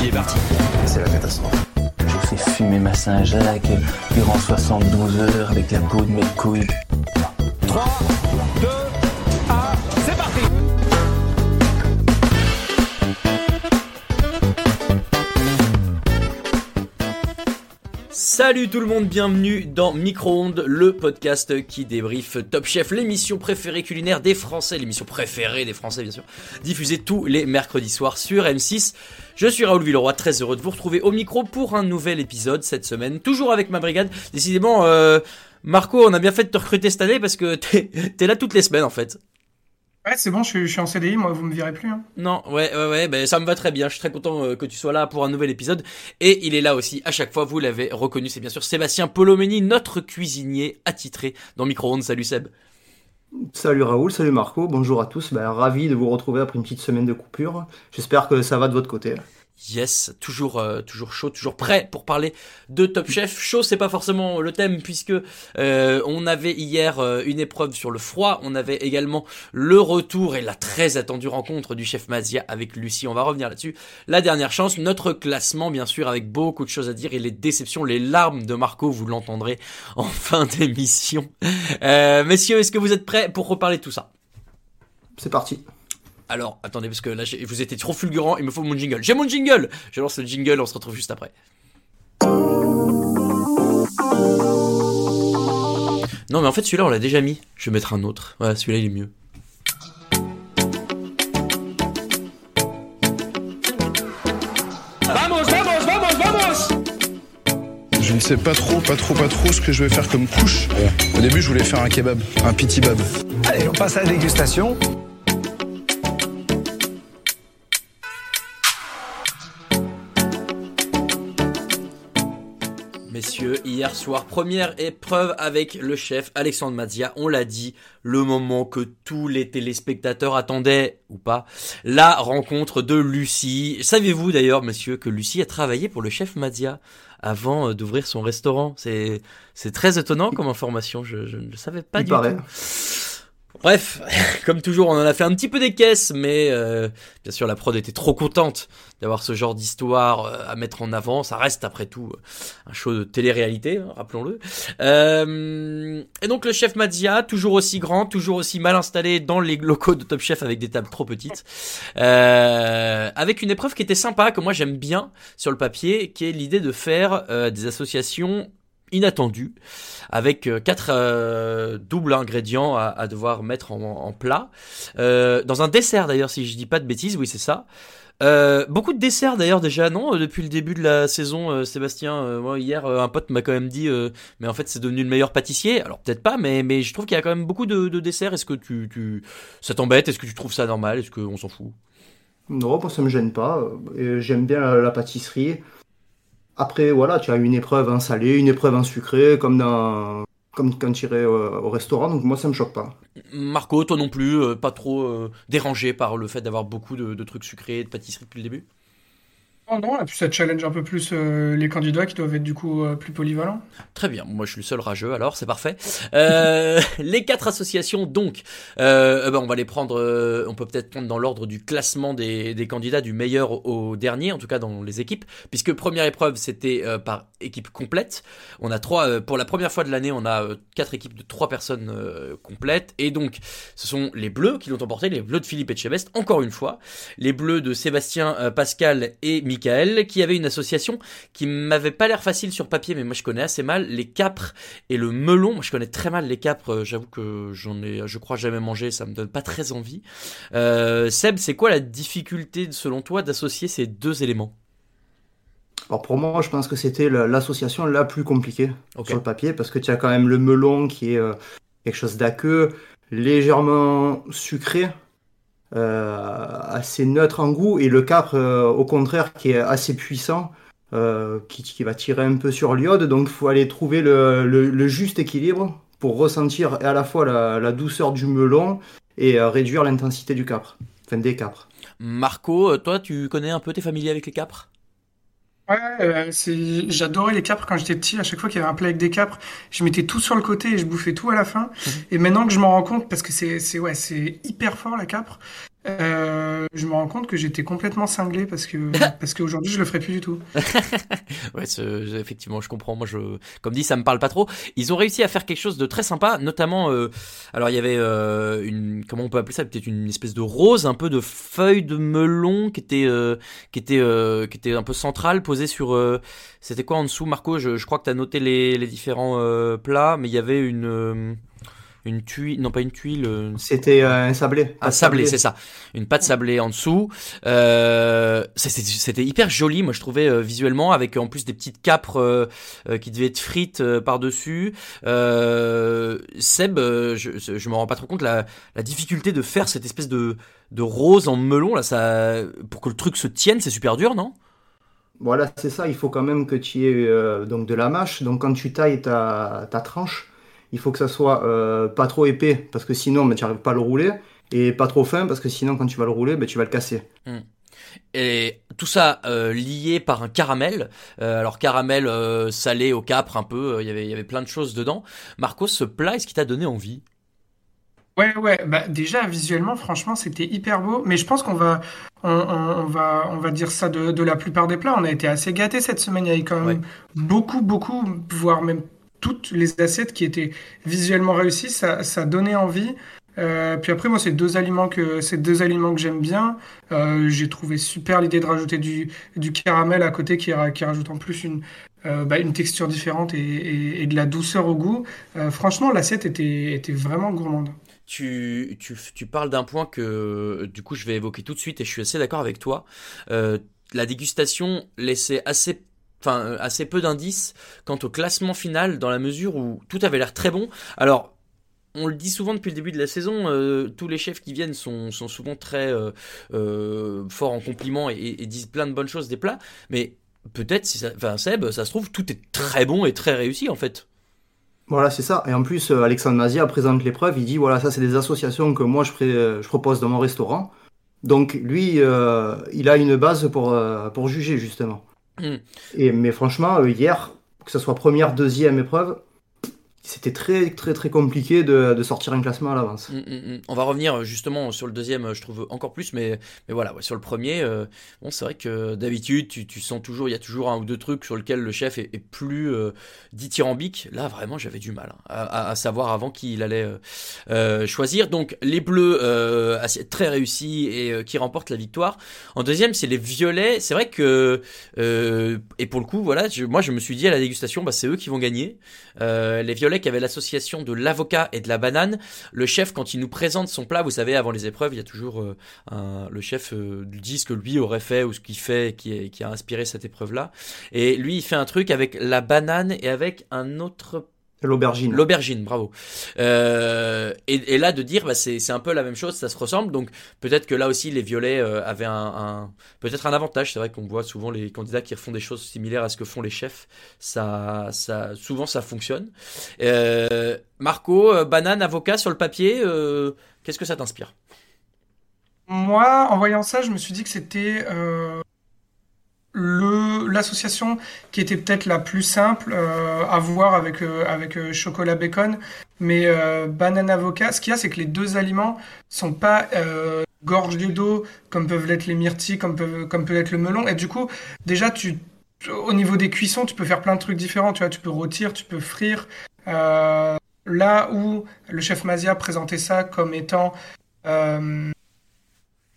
Il est parti. C'est la catastrophe. Je fais fumer ma Saint-Jacques durant 72 heures avec la peau de mes couilles. 3, Salut tout le monde, bienvenue dans Micro-ondes, le podcast qui débriefe Top Chef, l'émission préférée culinaire des Français, l'émission préférée des Français bien sûr, diffusée tous les mercredis soirs sur M6. Je suis Raoul Villeroy, très heureux de vous retrouver au micro pour un nouvel épisode cette semaine, toujours avec ma brigade. Décidément, euh, Marco, on a bien fait de te recruter cette année parce que t'es es là toutes les semaines en fait. Ouais, c'est bon, je suis, je suis en CDI, moi, vous me verrez plus. Hein. Non, ouais, ouais, ouais, ben ça me va très bien. Je suis très content euh, que tu sois là pour un nouvel épisode. Et il est là aussi à chaque fois. Vous l'avez reconnu, c'est bien sûr Sébastien Polomeni, notre cuisinier attitré dans Micro-ondes. Salut Seb. Salut Raoul, salut Marco, bonjour à tous. Ben, ravi de vous retrouver après une petite semaine de coupure. J'espère que ça va de votre côté. Yes, toujours, euh, toujours chaud, toujours prêt pour parler de Top Chef. Chaud, c'est pas forcément le thème puisque euh, on avait hier euh, une épreuve sur le froid. On avait également le retour et la très attendue rencontre du chef Mazia avec Lucie. On va revenir là-dessus. La dernière chance, notre classement bien sûr avec beaucoup de choses à dire et les déceptions, les larmes de Marco, vous l'entendrez en fin d'émission. Euh, messieurs, est-ce que vous êtes prêts pour reparler de tout ça? C'est parti. Alors, attendez, parce que là, j'ai- vous étiez trop fulgurant, il me faut mon jingle. J'ai mon jingle Je lance le jingle, on se retrouve juste après. Non, mais en fait, celui-là, on l'a déjà mis. Je vais mettre un autre. Voilà, celui-là, il est mieux. Vamos, vamos, vamos, vamos Je ne sais pas trop, pas trop, pas trop ce que je vais faire comme couche. Au début, je voulais faire un kebab, un pitibab. Allez, on passe à la dégustation. Messieurs, hier soir, première épreuve avec le chef Alexandre Mazia. On l'a dit, le moment que tous les téléspectateurs attendaient, ou pas, la rencontre de Lucie. Savez-vous d'ailleurs, monsieur, que Lucie a travaillé pour le chef Mazia avant euh, d'ouvrir son restaurant? C'est c'est très étonnant comme information, je, je ne le savais pas Il du paraît. tout. Bref, comme toujours, on en a fait un petit peu des caisses, mais euh, bien sûr, la prod était trop contente d'avoir ce genre d'histoire euh, à mettre en avant. Ça reste, après tout, un show de télé-réalité, hein, rappelons-le. Euh, et donc, le chef Mazia, toujours aussi grand, toujours aussi mal installé dans les locaux de Top Chef avec des tables trop petites, euh, avec une épreuve qui était sympa, que moi j'aime bien sur le papier, qui est l'idée de faire euh, des associations inattendues avec euh, quatre euh, doubles ingrédients à, devoir mettre en, plat. Euh, dans un dessert d'ailleurs, si je dis pas de bêtises, oui c'est ça. Beaucoup de desserts d'ailleurs déjà, non Depuis le début de la saison, Sébastien, hier un pote m'a quand même dit, mais en fait c'est devenu le meilleur pâtissier. Alors peut-être pas, mais mais je trouve qu'il y a quand même beaucoup de, de desserts. Est-ce que tu, ça t'embête? Est-ce que tu trouves ça normal? Est-ce qu'on s'en fout? Non, moi ça me gêne pas. J'aime bien la pâtisserie. Après, voilà, tu as une épreuve en salé, une épreuve en sucré, comme dans, comme quand tu irais au, au restaurant. Donc moi ça me choque pas. Marco, toi non plus, euh, pas trop euh, dérangé par le fait d'avoir beaucoup de, trucs sucrés, de pâtisserie depuis le début? Oh non, et puis ça challenge un peu plus euh, les candidats qui doivent être du coup euh, plus polyvalents. Très bien, moi je suis le seul rageux alors, c'est parfait. Euh, les quatre associations donc, euh, ben, on va les prendre, on peut peut-être prendre dans l'ordre du classement des, candidats du meilleur au dernier, en tout cas dans les équipes, puisque première épreuve c'était par équipe complète. On a trois, pour la première fois de l'année, on a quatre équipes de trois personnes complètes, et donc ce sont les Bleus qui l'ont emporté, les Bleus de Philippe Etchebest, encore une fois, les Bleus de Sébastien Pascal et Michael, qui avait une association qui m'avait pas l'air facile sur papier, mais moi je connais assez mal les capres et le melon. Moi je connais très mal les capres, j'avoue que j'en ai, je crois jamais mangé, ça me donne pas très envie. Euh, Seb, c'est quoi la difficulté selon toi d'associer ces deux éléments? Alors pour moi, je pense que c'était l'association la plus compliquée okay. sur le papier parce que tu as quand même le melon qui est euh, quelque chose d'aqueux, légèrement sucré, euh, assez neutre en goût, et le capre, euh, au contraire, qui est assez puissant, euh, qui, qui, va tirer un peu sur l'iode. Donc il faut aller trouver le, le, le, juste équilibre pour ressentir à la fois la, la douceur du melon et euh, réduire l'intensité du capre, enfin des capres. Marco, toi, tu connais un peu, t'es familier avec les capres? Ouais, euh, c'est... j'adorais les capres quand j'étais petit. À chaque fois qu'il y avait un plat avec des capres, je mettais tout sur le côté et je bouffais tout à la fin. Mmh. Et maintenant que je m'en rends compte, parce que c'est, c'est, ouais, c'est hyper fort la capre, euh, je me rends compte que j'étais complètement cinglé parce que parce qu'aujourd'hui je le ferai plus du tout. ouais, effectivement, je comprends. Moi, je, comme dit, ça me parle pas trop. Ils ont réussi à faire quelque chose de très sympa, notamment. Euh, alors, il y avait euh, une, comment on peut appeler ça, peut-être une espèce de rose, un peu de feuille de melon qui était euh, qui était qui était un peu centrale, posée sur. C'était quoi en dessous, Marco je, je, crois que tu as noté les, les différents plats, mais il y avait une une tuile, non pas une tuile. euh, C'était euh, un sablé. Un sablé, c'est ça. Une pâte sablée en dessous. Euh, c'était- hyper joli, moi je trouvais euh, visuellement, avec en plus des petites capres qui devaient être frites par-dessus. Seb, je, je me rends pas trop compte la, la difficulté de faire cette espèce de, de rose en melon là, ça, pour que le truc se tienne, c'est super dur, non? Voilà, c'est ça. Il faut quand même que tu aies donc de la mâche. Donc quand tu tailles ta, ta tranche, il faut que ça soit euh, pas trop épais parce que sinon ben, tu n'arrives pas à le rouler et pas trop fin parce que sinon quand tu vas le rouler ben, tu vas le casser. Mm. Et tout ça euh, lié par un caramel. Euh, alors caramel euh, salé au capre un peu, euh, il y avait il y avait plein de choses dedans. Marcos, ce plat, est-ce qui t'a donné envie? Ouais, ouais, bah déjà visuellement, franchement, c'était hyper beau. Mais je pense qu'on va, on, on, on va, on va dire ça de, de la plupart des plats. On a été assez gâtés cette semaine. Il y avait quand même Ouais. beaucoup, beaucoup, voire même toutes les assiettes qui étaient visuellement réussies. Ça, ça donnait envie. Euh, puis après, moi, c'est deux aliments que, c'est deux aliments que j'aime bien. Euh, j'ai trouvé super l'idée de rajouter du, caramel à côté qui, ra- qui rajoute en plus une, euh, bah, texture différente et, de la douceur au goût. Franchement, l'assiette était, était vraiment gourmande. tu, tu, tu parles d'un point que du coup je vais évoquer tout de suite et je suis assez d'accord avec toi. La dégustation laissait assez enfin euh, assez peu d'indices quant au classement final dans la mesure où tout avait l'air très bon. Alors on le dit souvent depuis le début de la saison, euh, tous les chefs qui viennent sont, sont souvent très euh, forts en compliments et, disent plein de bonnes choses des plats, mais peut-être, si ça, enfin Seb, ça se trouve, tout est très bon et très réussi en fait. Voilà, c'est ça. Et en plus, Alexandre Mazia présente l'épreuve. Il dit voilà, ça, c'est des associations que moi je, je propose dans mon restaurant. Donc lui, il a une base pour, pour juger justement. Mm. Et, mais franchement, euh, hier, que ce soit première, deuxième épreuve, c'était très très très compliqué de, de sortir un classement à l'avance. Mm, mm, mm. On va revenir euh, justement sur le deuxième, euh, je trouve encore plus, mais, mais voilà, sur le premier, euh, bon, c'est vrai que d'habitude, tu, tu sens toujours, il y a toujours un ou deux trucs sur lesquels le chef est, plus dithyrambique. Là, vraiment, j'avais du mal hein, à, savoir avant qui il allait choisir. Donc, les bleus, assez- très réussis et qui remportent la victoire. En deuxième, c'est les violets. C'est vrai que, et pour le coup, voilà, moi, je me suis dit à la dégustation, bah, c'est eux qui vont gagner. Les violets qui avaient l'association de l'avocat et de la banane. Le chef, quand il nous présente son plat, vous savez, avant les épreuves, il y a toujours euh, le chef euh, dit ce que lui aurait fait ou ce qu'il fait qui, qui a inspiré cette épreuve-là. Et lui, il fait un truc avec la banane et avec un autre L'aubergine. L'aubergine, bravo. Euh, et, et là, de dire, bah, c'est un peu la même chose, ça se ressemble. Donc peut-être que là aussi, les violets euh, avaient un, un- peut-être un avantage. C'est vrai qu'on voit souvent les candidats qui refont des choses similaires à ce que font les chefs. Ça, ça, souvent, ça fonctionne. Euh, Marco, euh, banane, avocat sur le papier, euh, qu'est-ce que ça t'inspire? Moi, en voyant ça, je me suis dit que c'était euh, l'association qui était peut-être la plus simple euh, à voir avec, euh, avec euh, chocolat bacon, mais banane avocat, ce qu'il y a, c'est que les deux aliments sont pas gorgés d'eau comme peuvent l'être les myrtilles, comme, peuvent, comme peut être le melon. Et du coup, déjà, tu, au niveau des cuissons, tu peux faire plein de trucs différents. Tu vois, tu peux rôtir, tu peux frire. là où le chef Mazia présentait ça comme étant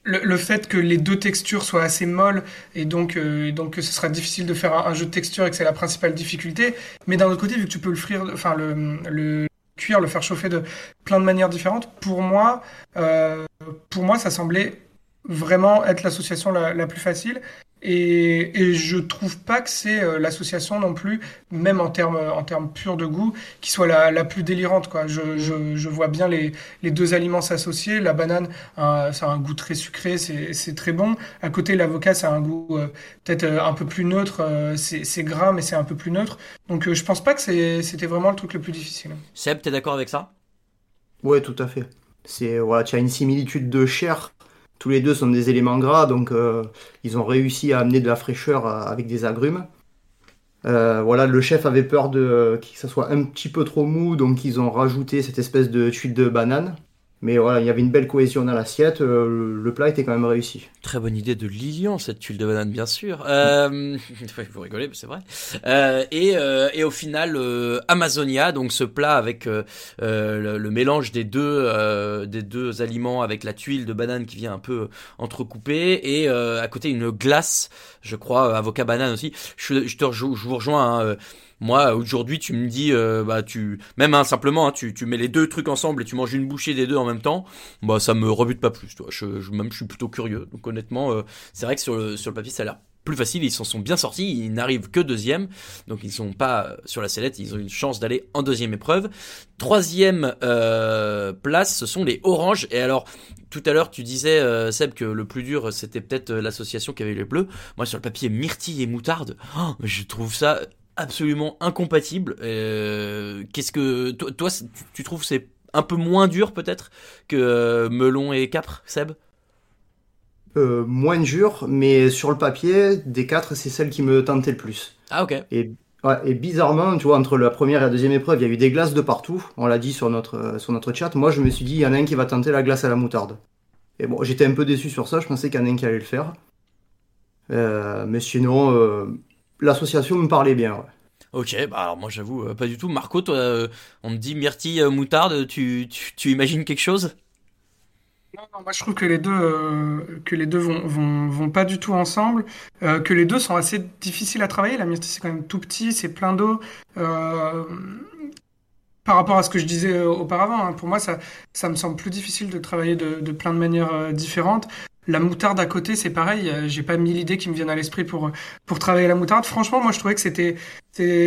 le, fait que les deux textures soient assez molles et donc, euh, donc ce sera difficile de faire un, jeu de texture et que c'est la principale difficulté. Mais d'un autre côté, vu que tu peux le frire, enfin le, cuire, le faire chauffer de plein de manières différentes, pour moi, euh, pour moi, ça semblait vraiment être l'association la, la, plus facile. Et, et je trouve pas que c'est euh, l'association non plus, même en termes en termes purs de goût, qui soit la, la plus délirante. Quoi. Je, je, je vois bien les, les deux aliments s'associer. La banane, euh, ça a un goût très sucré, c'est très bon. À côté, l'avocat, ça a un goût euh, peut-être un peu plus neutre. c'est gras, mais c'est un peu plus neutre. Donc je pense pas que c'était vraiment le truc le plus difficile. Seb, t'es d'accord avec ça? Ouais, tout à fait. C'est voilà, tu as une similitude de chair tous les deux sont des éléments gras, donc euh, ils ont réussi à amener de la fraîcheur euh, avec des agrumes. Euh, voilà, le chef avait peur que ça soit un petit peu trop mou, donc ils ont rajouté cette espèce de tuile de banane. Mais voilà, il y avait une belle cohésion dans l'assiette. Euh, le plat était quand même réussi. Très bonne idée de Lilian, cette tuile de banane, bien sûr. Euh, vous rigolez, mais c'est vrai. Euh, et, euh, et, au final, euh, Amazonia, donc ce plat avec le, le, mélange des deux, des deux aliments avec la tuile de banane qui vient un peu entrecouper et à côté une glace, je crois, avocat banane aussi. Je, je, te, je vous rejoins. Hein, moi, aujourd'hui, tu me dis, euh, bah, tu, même hein, simplement, hein, tu, tu mets les deux trucs ensemble et tu manges une bouchée des deux en même temps, bah, ça me rebute pas plus. Toi. Je, je même, je suis plutôt curieux. Donc, honnêtement, euh, c'est vrai que sur le, sur le papier, ça a l'air plus facile. Ils s'en sont bien sortis. Ils n'arrivent que deuxième. Donc, ils sont pas sur la sellette. Ils ont une chance d'aller en deuxième épreuve. Troisième euh, place, ce sont les oranges. Et alors, tout à l'heure, tu disais, euh, Seb, que le plus dur, c'était peut-être l'association qui avait les bleus. Moi, sur le papier, myrtille et moutarde, oh, je trouve ça absolument incompatible. Euh, qu'est-ce que toi, toi tu, trouves c'est un peu moins dur peut-être que euh, melon et capre, Seb? Euh, Moins dur, mais sur le papier, des quatre, c'est celle qui me tentait le plus. Ah ok. Et, et bizarrement, tu vois, entre la première et la deuxième épreuve, il y a eu des glaces de partout. On l'a dit sur notre sur notre chat. Moi, je me suis dit, il y en a un qui va tenter la glace à la moutarde. Et bon, j'étais un peu déçu sur ça. Je pensais qu'il y en a un qui allait le faire. mais sinon, l'association me parlait bien. Ok, bah alors moi j'avoue euh, pas du tout. Marco, toi, euh, on me dit myrtille euh, moutarde, tu, tu, imagines quelque chose? Non, non, moi je trouve que les deux, que les deux vont, vont, vont, pas du tout ensemble, que les deux sont assez difficiles à travailler. La myrtille c'est quand même tout petit, c'est plein d'eau. par rapport à ce que je disais auparavant, hein, pour moi ça, ça me semble plus difficile de travailler de, de plein de manières différentes. La moutarde à côté, c'est pareil. Euh, j'ai pas mille idées qui me viennent à l'esprit pour pour travailler la moutarde. Franchement, moi, je trouvais que c'était,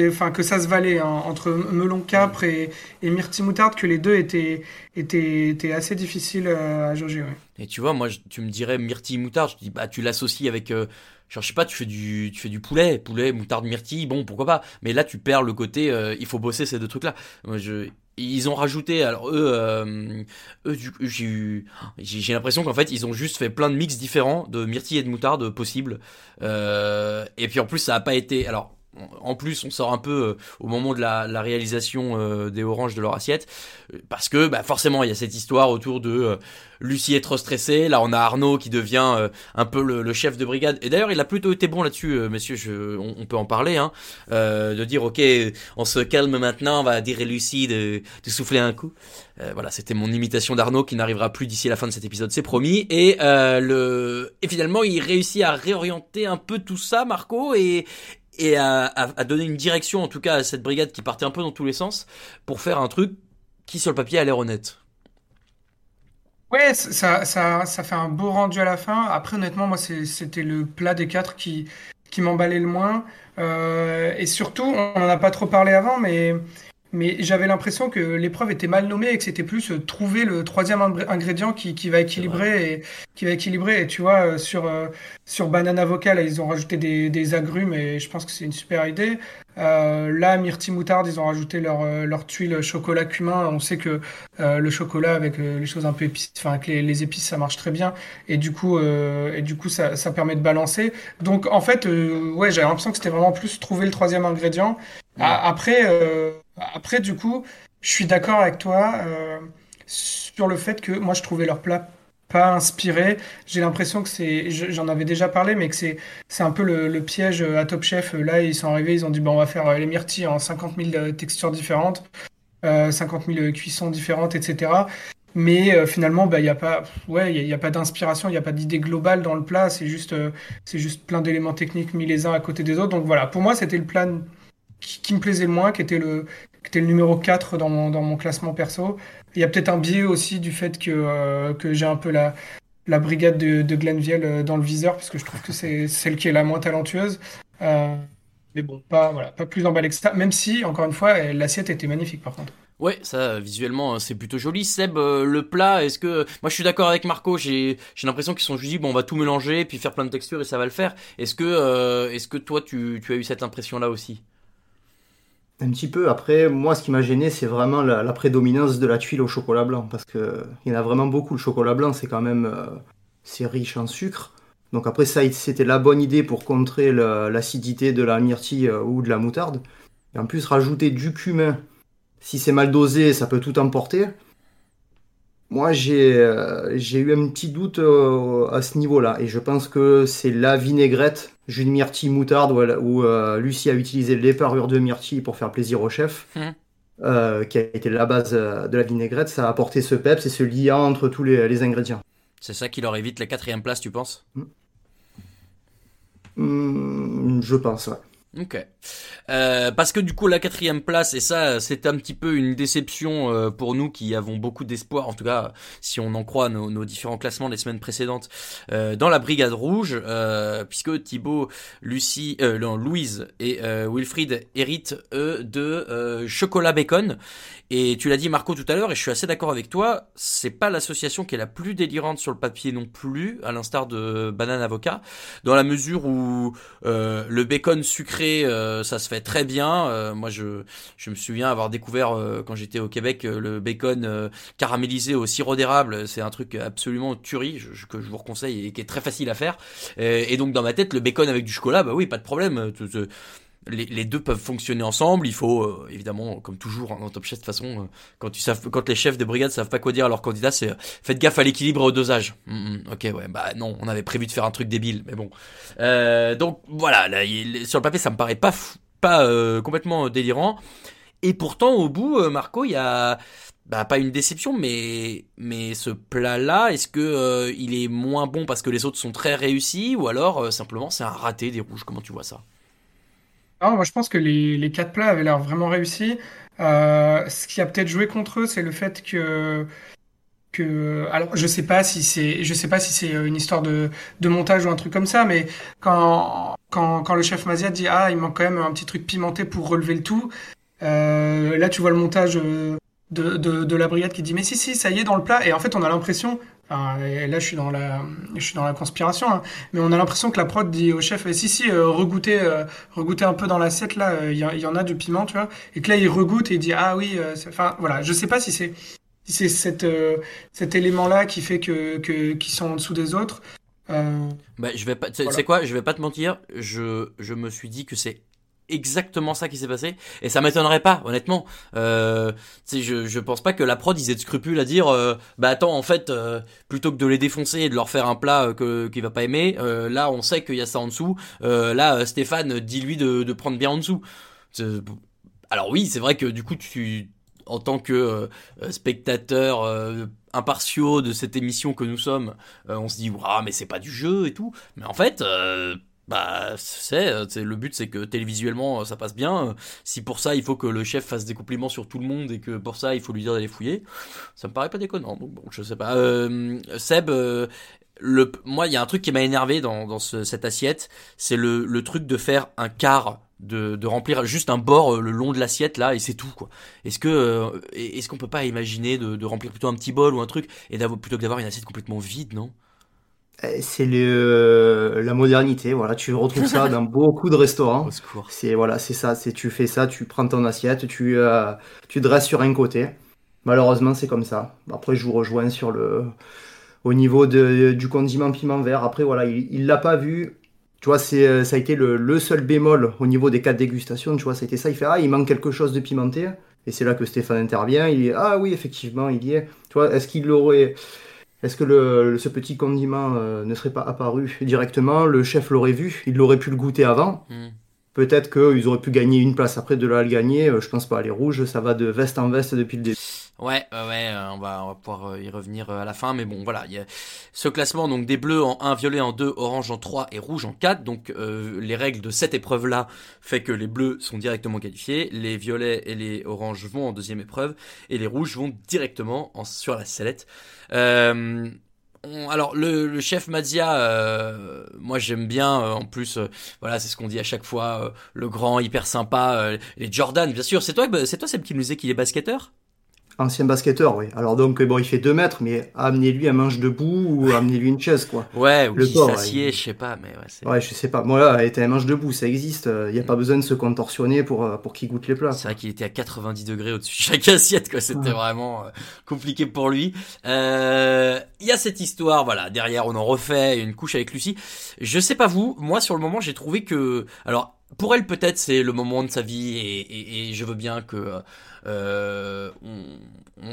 enfin, que ça se valait hein, entre melon capre et, et myrtille moutarde, que les deux étaient étaient, étaient assez difficiles euh, à jauger. Et tu vois, moi, tu me dirais myrtille moutarde, je dis bah tu l'associes avec euh, Genre, je sais pas, tu fais du, tu fais du poulet, poulet, moutarde, myrtille, bon, pourquoi pas. Mais là, tu perds le côté, il faut bosser ces deux trucs-là. Moi, je, ils ont rajouté alors eux euh, j'ai l'impression qu'en fait ils ont juste fait plein de mix différents de myrtille et de moutarde possibles. Euh, et puis en plus ça a pas été alors en plus, on sort un peu euh, au moment de la, la réalisation euh, des oranges de leur assiette, euh, parce que bah, forcément, il y a cette histoire autour de Lucie est trop stressée. Là, on a Arnaud qui devient un peu le, chef de brigade. Et d'ailleurs, il a plutôt été bon là-dessus, messieurs. Je, on, peut en parler, hein, de dire ok, on se calme maintenant, on va dire à Lucie de, de souffler un coup. voilà, c'était mon imitation d'Arnaud qui n'arrivera plus d'ici la fin de cet épisode, c'est promis. Et le et finalement, il réussit à réorienter un peu tout ça, Marco, et et à, donner une direction en tout cas à cette brigade qui partait un peu dans tous les sens pour faire un truc qui sur le papier a l'air honnête. Ouais, ça, ça, ça fait un beau rendu à la fin. Après, honnêtement, moi, c'était le plat des quatre qui, qui m'emballait le moins. Euh, et surtout, on n'en a pas trop parlé avant, mais mais j'avais l'impression que l'épreuve était mal nommée et que c'était plus euh, trouver le troisième ingrédient qui, qui va équilibrer et qui va équilibrer. Et tu vois, euh, sur euh, sur banane avocat, là, ils ont rajouté des, des agrumes et je pense que c'est une super idée. Là, myrtille moutarde, ils ont rajouté leur leur tuile chocolat cumin. On sait que le chocolat avec les choses un peu épices, enfin avec les, les épices, ça marche très bien. Et du coup, et du coup, ça ça permet de balancer. Donc en fait, ouais, j'avais l'impression que c'était vraiment plus trouver le troisième ingrédient. Après, après, du coup, je suis d'accord avec toi euh, sur le fait que moi, je trouvais leur plat pas inspiré. J'ai l'impression que c'est, je- j'en avais déjà parlé, mais que c'est, c'est un peu le, piège euh, à Top Chef. Là, ils sont arrivés, ils ont dit, bon, on va faire euh, les myrtilles en 50 000 euh, textures différentes, euh, 50 000 cuissons différentes, etc. Mais finalement, bah, il y a pas, ouais, il y a, pas d'inspiration, il n'y a pas d'idée globale dans le plat. C'est juste, c'est juste plein d'éléments techniques mis les uns à côté des autres. Donc voilà, pour moi, c'était le plat qui, qui me plaisait le moins, qui était le, qui était le numéro 4 dans mon, dans mon classement perso. Il y a peut-être un biais aussi du fait que, euh, que j'ai un peu la, la brigade de, de Glenville euh, dans le viseur, parce que je trouve que c'est celle qui est la moins talentueuse. Euh, mais bon, pas, voilà, pas plus emballé que ça, même si, encore une fois, l'assiette était magnifique par contre. Ouais, ça visuellement c'est plutôt joli. Seb, euh, le plat, est-ce que moi je suis d'accord avec Marco, j'ai j'ai l'impression qu'ils sont juste dit bon on va tout mélanger puis faire plein de textures et ça va le faire. Est-ce que euh, est-ce que toi tu, tu as eu cette impression là aussi? Un petit peu. Après, moi, ce qui m'a gêné, c'est vraiment la, prédominance de la tuile au chocolat blanc. Parce que il y en a vraiment beaucoup. Le chocolat blanc, c'est quand même euh, c'est riche en sucre. Donc après, ça, c'était la bonne idée pour contrer l'acidité de la myrtille euh, ou de la moutarde. Et en plus, rajouter du cumin, si c'est mal dosé, ça peut tout emporter. Moi, j'ai euh, eu un petit doute euh, à ce niveau-là. Et je pense que c'est la vinaigrette, jus de myrtille, moutarde, où, elle- où, euh, Lucie a utilisé les parures de myrtille pour faire plaisir au chef, Mhm. euh, qui a été la base euh, de la vinaigrette. Ça a apporté ce peps et ce lien entre tous les, les ingrédients. C'est ça qui leur évite la quatrième place, tu penses? Hmm, je pense, ouais. Ok. Euh, parce que du coup la quatrième place et ça c'est un petit peu une déception euh, pour nous qui avons beaucoup d'espoir en tout cas si on en croit nos, nos différents classements des semaines précédentes euh, dans la brigade rouge euh, puisque Thibaut, Lucie, euh, non, Louise et euh, Wilfried héritent eux de chocolat bacon et tu l'as dit Marco tout à l'heure et je suis assez d'accord avec toi c'est pas l'association qui est la plus délirante sur le papier non plus à l'instar de banane avocat dans la mesure où euh, le bacon sucré euh, ça se fait très bien. Euh, moi je je me souviens avoir découvert euh, quand j'étais au Québec euh, le bacon euh, caramélisé au sirop d'érable. C'est un truc absolument tuerie je- je- que je vous reconseille et qui est très facile à faire. Et, et donc dans ma tête le bacon avec du chocolat bah oui pas de problème les, deux peuvent fonctionner ensemble. Il faut euh, évidemment, comme toujours hein, dans Top Chef, de toute façon, euh, quand les chefs de brigade savent pas quoi dire à leurs candidats, c'est euh, faites gaffe à l'équilibre au dosage. Hum, hum, ok, ouais, bah non, on avait prévu de faire un truc débile, mais bon. Donc voilà, là, il- sur le papier, ça me paraît pas pas complètement délirant. Et pourtant, au bout, Marco, il y a bah, pas une déception, mais mais ce plat-là, est-ce que il est moins bon parce que les autres sont très réussis, ou alors simplement c'est un raté des rouges? Comment tu vois ça? Ah, moi, je pense que les, les quatre plats avaient l'air vraiment réussis. Euh, ce qui a peut-être joué contre eux, c'est le fait que, que, alors, je sais pas si c'est, je sais pas si c'est une histoire de, de montage ou un truc comme ça, mais quand, quand, quand le chef Mazia dit, ah, il manque quand même un petit truc pimenté pour relever le tout, euh, là, tu vois le montage euh, de, de la brigade qui dit, mais si, si, ça y est dans le plat. Et en fait, on a l'impression, et là, je suis dans la, je suis dans la conspiration, hein, mais on a l'impression que la prod dit au chef, eh, si, si, euh, regoutez, euh, regoutez un peu dans l'assiette, là, euh, il y, en a du piment, tu vois. Et que là, il regoute et il dit, ah oui, euh, enfin, voilà, je sais pas si c'est, si c'est euh, cet élément-là qui fait que, que, qu'ils sont en dessous des autres. Euh, Bah, je vais pas. C'est Voilà. c'est quoi? Je vais pas te mentir. Je je me suis dit que c'est exactement ça qui s'est passé. Et ça m'étonnerait pas honnêtement. Euh, je je pense pas que la prod ils aient de scrupules à dire euh, bah attends en fait euh, plutôt que de les défoncer et de leur faire un plat euh, que qu'il va pas aimer euh, là on sait qu'il y a ça en dessous. Euh, là Stéphane dis-lui de de prendre bien en dessous alors oui c'est vrai que du coup tu en tant que spectateur impartiaux de cette émission que nous sommes on se dit ah mais c'est pas du jeu et tout mais en fait bah c'est euh, c'est- le but c'est que télévisuellement euh, ça passe bien. Si pour ça il faut que le chef fasse des compliments sur tout le monde et que pour ça il faut lui dire d'aller fouiller ça me paraît pas déconnant. Donc bon je sais pas. Euh, Seb euh, le moi il y a un truc qui m'a énervé dans dans ce- cette assiette c'est le le truc de faire un quart de, de remplir juste un bord euh, le long de l'assiette là et c'est tout quoi. Est-ce que euh, est-ce qu'on peut pas imaginer de, de remplir plutôt un petit bol ou un truc et d'avoir plutôt que d'avoir une assiette complètement vide, non? C'est le, la modernité, voilà, tu retrouves ça dans beaucoup de restaurants. Au secours. C'est voilà, c'est ça, c'est tu fais ça, tu prends ton assiette, tu euh, tu dresses sur un côté. Malheureusement, c'est comme ça. Après, je vous rejoins sur le au niveau de, du condiment piment vert. Après, voilà, il, l'a pas vu. Tu vois, c'est euh, ça a été le, le seul bémol au niveau des quatre dégustations. Tu vois, ça a été ça. Il fait ah, il manque quelque chose de pimenté. Et c'est là que Stéphane intervient. Il dit ah oui, effectivement, il y est. Tu vois, est-ce qu'il l'aurait est-ce que le, ce petit condiment euh, ne serait pas apparu directement? Le chef l'aurait vu, il aurait pu le goûter avant. Hmm. Peut-être qu'ils auraient pu gagner une place après de là à le gagner. euh, Je pense pas. Les rouges, ça va de veste en veste depuis le début. Ouais, ouais, ouais, euh, on va, on va pouvoir euh, y revenir euh, à la fin, mais bon, voilà, il y a ce classement, donc des bleus en 1, violet en 2, orange en 3 et rouge en 4, donc euh, les règles de cette épreuve-là fait que les bleus sont directement qualifiés, les violets et les oranges vont en deuxième épreuve, et les rouges vont directement en, sur la sellette. Euh, alors le, le chef Mazia, euh, moi j'aime bien. euh, en plus, voilà, c'est ce qu'on dit à chaque fois. le grand, hyper sympa. les Jordan, bien sûr. C'est toi, c'est toi, Seb, qui nous disait qu'il est basketteur? Ancien basketteur, oui. Alors donc, bon, il fait 2 mètres, mais amenez-lui un manche debout ou amenez-lui une chaise, quoi. Ouais, ou Le corps, s'assied, ouais, je sais pas, mais ouais. Ouais, je sais pas. Moi, là, était un manche debout, ça existe. Il n'y a pas besoin de se contorsionner pour, euh, pour qu'il goûte les plats. C'est vrai qu'il était à 90 degrés au-dessus de chaque assiette, quoi. C'était Ouais. vraiment euh, compliqué pour lui. Euh, Il y a cette histoire, voilà. Derrière, on en refait une couche avec Lucie. Je sais pas vous, moi sur le moment, j'ai trouvé que, alors. Pour elle, peut-être, c'est le moment de sa vie et, je veux bien que euh,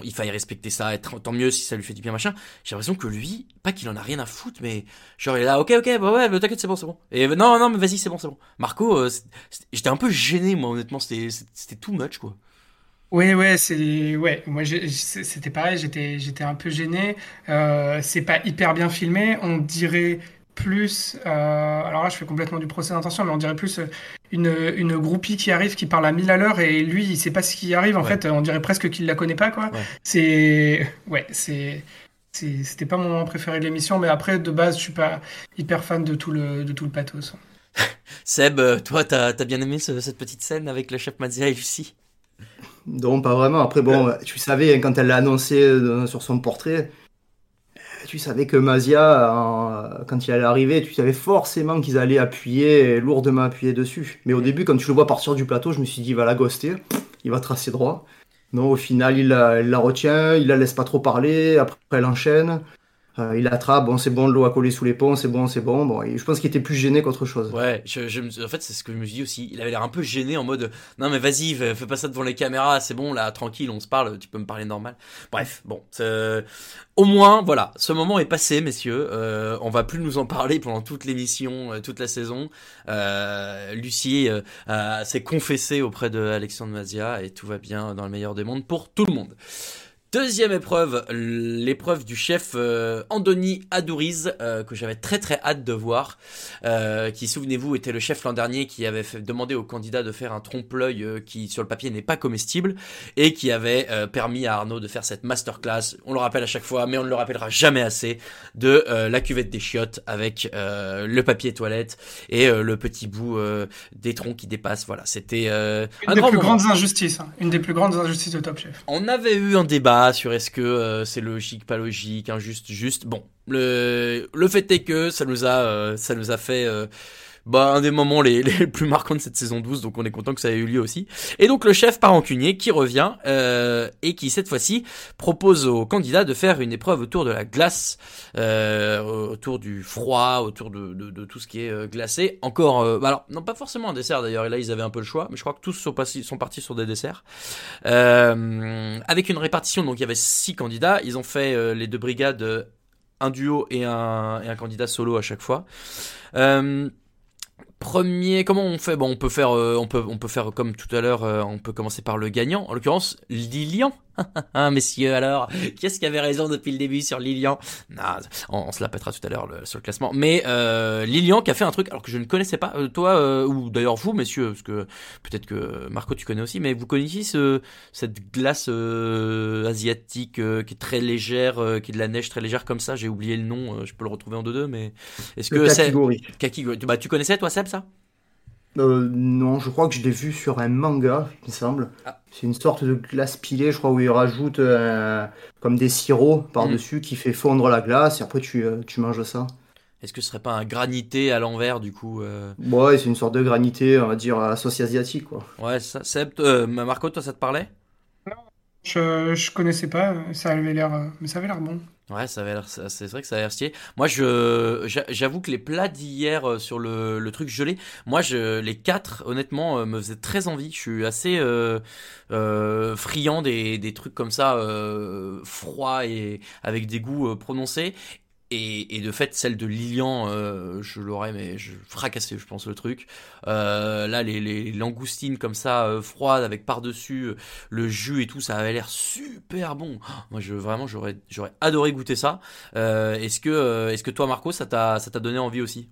il faille respecter ça. Et tant mieux si ça lui fait du bien, machin. J'ai l'impression que lui, pas qu'il en a rien à foutre, mais genre il est là, ok, ok, bah ouais, bah t'inquiète, c'est bon, c'est bon. Et euh, non, non, mais vas-y, c'est bon, c'est bon. Marco, euh, j'étais un peu gêné, moi, honnêtement, c'était too much, quoi. Ouais, ouais, c'est ouais. Moi, c'était pareil. J'étais, j'étais un peu gêné. C'est pas hyper bien filmé. On dirait plus. euh, alors là, je fais complètement du procès d'intention, mais on dirait plus euh, une une groupie qui arrive, qui parle à 1000 à l'heure, et lui, il sait pas ce qui arrive. En Ouais. fait, on dirait presque qu'il la connaît pas, quoi. Ouais. C'est ouais, c'est c'était pas mon moment préféré de l'émission, mais après, de base, je suis pas hyper fan de tout le de tout le pathos. Seb, euh, toi, t'as as bien aimé ce- cette petite scène avec le chef Mazia et Lucie? Non, pas vraiment. Après, bon, tu savais, hein, quand elle l'a annoncé euh, sur son portrait, euh, tu savais que Mazia, en- quand il allait arriver, tu savais forcément qu'ils allaient appuyer, lourdement appuyer dessus. Mais au début, quand tu le vois partir du plateau, je me suis dit, il va la ghoster, il va tracer droit. Non, au final, il la, il la retient, il la laisse pas trop parler, après elle enchaîne. Euh, il attrape, bon, c'est bon, l'eau a collé sous les ponts, c'est bon, c'est bon. Bon, et je pense qu'il était plus gêné qu'autre chose. Ouais, je, en fait, c'est ce que je me dis aussi. Il avait l'air un peu gêné en mode Non, mais vas-y, fais, pas ça devant les caméras, c'est bon, là, tranquille, on se parle, tu peux me parler normal. Bref, bon. Au moins, voilà, ce moment est passé, messieurs. Euh, on va plus nous en parler pendant toute l'émission, euh, toute la saison. Euh, Lucie s'est confessée auprès de Alexandre Mazia et tout va bien dans le meilleur des mondes pour tout le monde. Deuxième épreuve, l'épreuve du chef euh, Andoni Adouriz, euh, que j'avais très très hâte de voir, euh, qui, souvenez-vous, était le chef l'an dernier qui avait fait, demandé aux candidats de faire un trompe-l'œil euh, qui, sur le papier, n'est pas comestible, et qui avait euh, permis à Arnaud de faire cette masterclass, on le rappelle à chaque fois, mais on ne le rappellera jamais assez, de euh, la cuvette des chiottes avec euh, le papier toilette et euh, le petit bout euh, des troncs qui dépasse. Voilà, c'était euh, Une un des grand plus moment. grandes injustices, hein. une des plus grandes injustices de Top Chef. On avait eu un débat sur est-ce que euh, c'est logique, pas logique, injuste, juste. Bon, le le fait est que ça nous a euh, ça nous a fait euh, bah un des moments les, les plus marquants de cette saison 12, donc on est content que ça ait eu lieu aussi. Et donc le chef parancunier qui revient euh, et qui cette fois-ci propose aux candidats de faire une épreuve autour de la glace, euh, autour du froid, autour de, de, tout ce qui est euh, glacé. Encore, euh, bah alors non pas forcément un dessert d'ailleurs. Et là ils avaient un peu le choix, mais je crois que tous sont, passés, sont partis sur des desserts. Euh, avec une répartition, donc il y avait six candidats. Ils ont fait euh, les deux brigades, un duo et un, et un candidat solo à chaque fois. Euh, Premier, comment on fait? Bon, on peut faire, euh, on peut, on peut faire comme tout à l'heure. euh, on peut commencer par le gagnant. En l'occurrence, Lilian. hein, messieurs, alors, qu'est-ce qui avait raison depuis le début sur Lilian? Non, on, on se la pètera tout à l'heure sur le classement. Mais euh, Lilian qui a fait un truc alors que je ne connaissais pas. Euh, toi, euh, ou d'ailleurs vous, messieurs, parce que peut-être que Marco tu connais aussi, mais vous connaissiez ce, cette glace euh, asiatique euh, qui est très légère, euh, qui est de la neige très légère comme ça? J'ai oublié le nom. euh, je peux le retrouver en deux deux, mais est-ce que c'est kakigori Bah, tu connaissais toi, Seb, ça? Euh, non, je crois que je l'ai vu sur un manga, il me semble. Ah. C'est une sorte de glace pilée, je crois, où ils rajoutent euh, comme des sirops par-dessus qui fait fondre la glace et après tu, euh, tu manges ça. Est-ce que ce serait pas un granité à l'envers du coup euh? Ouais, c'est une sorte de granité, on va dire, à la sauce asiatique, quoi. Ouais, ça, Marco, toi, ça te parlait? Je, je connaissais pas, ça avait l'air, mais ça avait l'air bon. Ouais, ça avait l'air, c'est vrai que ça a l'air stylé. Moi, je, j'a- j'avoue que les plats d'hier euh, sur le, le truc gelé, moi, je, les quatre, honnêtement, euh, me faisaient très envie. Je suis assez euh, euh, friand des, des trucs comme ça, euh, froids et avec des goûts prononcés. Et, et de fait, celle de Lilian, euh, je l'aurais, mais je fracassé, je pense, le truc. Euh, là, les, les langoustines comme ça, euh, froides, avec par-dessus euh, le jus et tout, ça avait l'air super bon. Moi, je vraiment, j'aurais, j'aurais adoré goûter ça. Euh, est-ce que, euh, est-ce que toi, Marco, ça t'a, ça t'a donné envie aussi?